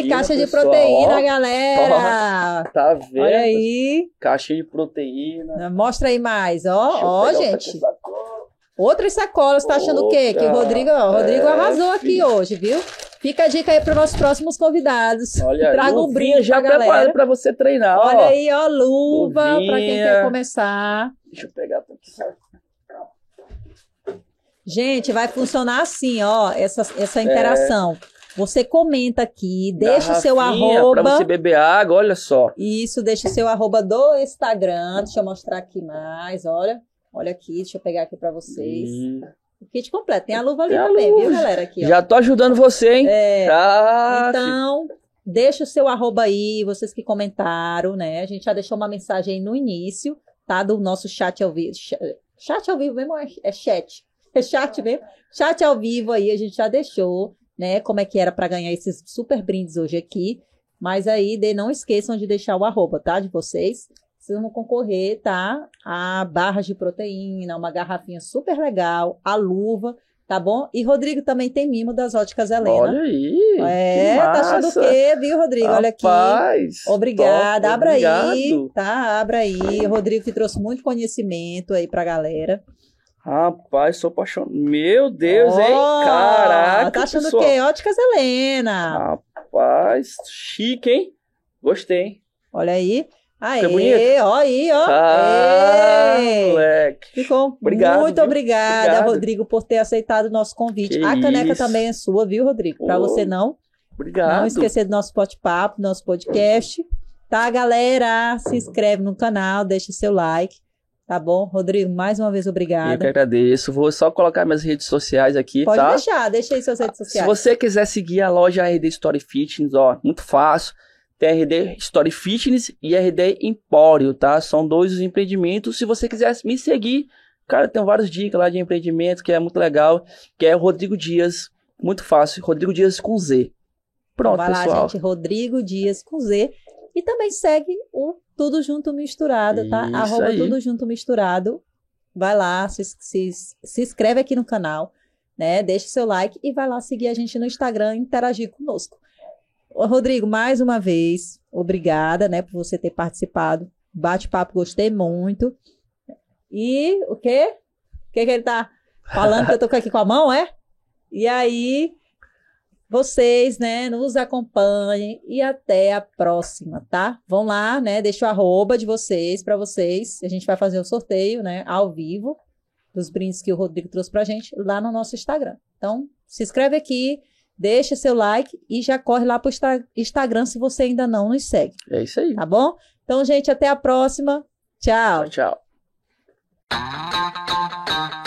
proteína, caixa de pessoal. proteína, Ó, galera. Tá vendo? Olha aí. Caixinha de proteína. Mostra aí mais, ó. Ó, gente. Outras sacolas, tá achando o quê? Que o. Rodrigo, ó, o Rodrigo É, arrasou aqui filho. hoje, viu? Fica a dica aí para nossos próximos convidados. Olha, Traga um brinde já preparado pra você treinar. Olha ó. aí, ó, luva para quem quer começar. Deixa eu pegar aqui. Gente, vai funcionar assim, ó, essa, essa interação. Você comenta aqui, deixa o seu arroba. Pra você beber água, olha só. Isso, deixa o seu arroba do Instagram. Deixa eu mostrar aqui mais, olha. Olha aqui, deixa eu pegar aqui para vocês. O kit completo. Tem a luva ali Tem a também, luva. viu, galera? Aqui, ó. Já tô ajudando você, hein? É, Ah. Então, deixa o seu arroba aí, vocês que comentaram, né? A gente já deixou uma mensagem aí no início, tá? Do nosso chat ao vivo. Ch- Chat ao vivo mesmo ou é, é chat? É chat mesmo? Chat ao vivo aí, a gente já deixou, né? Como é que era para ganhar esses super brindes hoje aqui. Mas aí, de, não esqueçam de deixar o arroba, tá? De vocês. Vão concorrer, tá? A barras de proteína, uma garrafinha super legal, a luva, tá bom? E Rodrigo também tem mimo das óticas Helena. Olha aí. É, tá achando o quê, viu, Rodrigo? Olha aqui. Rapaz, Obrigada, top, abra aí, obrigado. tá? Abra aí. O Rodrigo que trouxe muito conhecimento aí pra galera. Rapaz, sou apaixonado. Meu Deus, hein? Ó, Caraca, Tá achando pessoal. o quê? Óticas Helena. Rapaz, chique, hein? Gostei, hein? Olha aí. Aí, Fica bonito? ó aí, ó. Ah, Ei. moleque. Ficou Obrigado, muito viu? obrigada, Obrigado. Rodrigo, por ter aceitado o nosso convite. Que a caneca isso. também é sua, viu, Rodrigo? Pra Ô, você não Obrigado. Não esquecer do nosso bate-papo, do nosso podcast. Tá, galera? Se inscreve no canal, deixa seu like. Tá bom? Rodrigo, mais uma vez, Eu que agradeço. Vou só colocar minhas redes sociais aqui, Pode tá? deixar, deixa aí suas redes Se sociais. você quiser seguir a loja RD Story Fitness, ó, muito fácil. Tem RD Story Fitness e RD Empório, tá? São dois os empreendimentos. Se você quiser me seguir, cara, tem várias dicas lá de empreendimentos que é muito legal, que é Rodrigo Dias, muito fácil, Rodrigo Dias com Z. Pronto, Então vai pessoal. lá, gente, Rodrigo Dias com Z. E também segue o Tudo Junto Misturado, tá? Isso Arroba aí. Tudo Junto Misturado. Vai lá, se, se, se inscreve aqui no canal, né? Deixa seu like e vai lá seguir a gente no Instagram e interagir conosco. Rodrigo, mais uma vez, obrigada, né, por você ter participado. Bate-papo, gostei muito. E o quê? O que, que ele tá falando que eu tô aqui com a mão, é? E aí, vocês, né, nos acompanhem e até a próxima, tá? Vão lá, né, deixa o arroba de vocês para vocês. A gente vai fazer o sorteio, né, ao vivo dos brindes que o Rodrigo trouxe pra gente lá no nosso Instagram. Então, se inscreve aqui, deixa seu like e já corre lá para o Instagram se você ainda não nos segue. É isso aí. Tá bom? Então, gente, até a próxima. Tchau. Tchau. tchau.